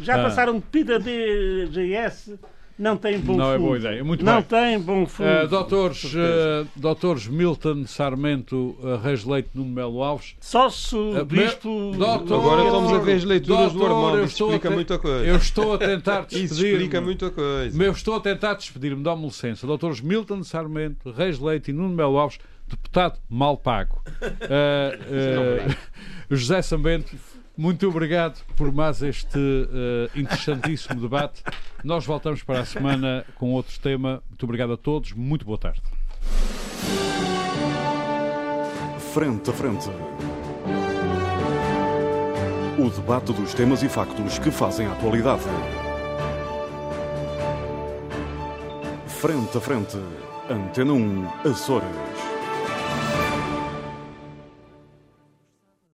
já Ah. passaram de pida DGS, não têm bom Não é fundo. boa ideia. Muito não bem. têm bom fundo. Uh, doutores, uh, doutores Milton Sarmento, uh, Reis Leite Nuno Melo Alves. Só se o Uh, bispo. doutor- Agora estamos a ver as leituras do Doutor, eu Armando. A explica te- muita coisa. Eu estou a tentar <laughs> Isso despedir-me. explica muita coisa. Eu estou a tentar despedir-me, dá-me licença. Doutores Milton Sarmento, Reis Leite e Nuno Melo Alves, deputado mal pago. Uh, uh, <laughs> José Sambento, muito obrigado por mais este uh, interessantíssimo debate. Nós voltamos para a semana com outro tema. Muito obrigado a todos. Muito boa tarde. Frente a frente. O debate dos temas e factos que fazem a atualidade. Frente a frente. Antena 1, Açores.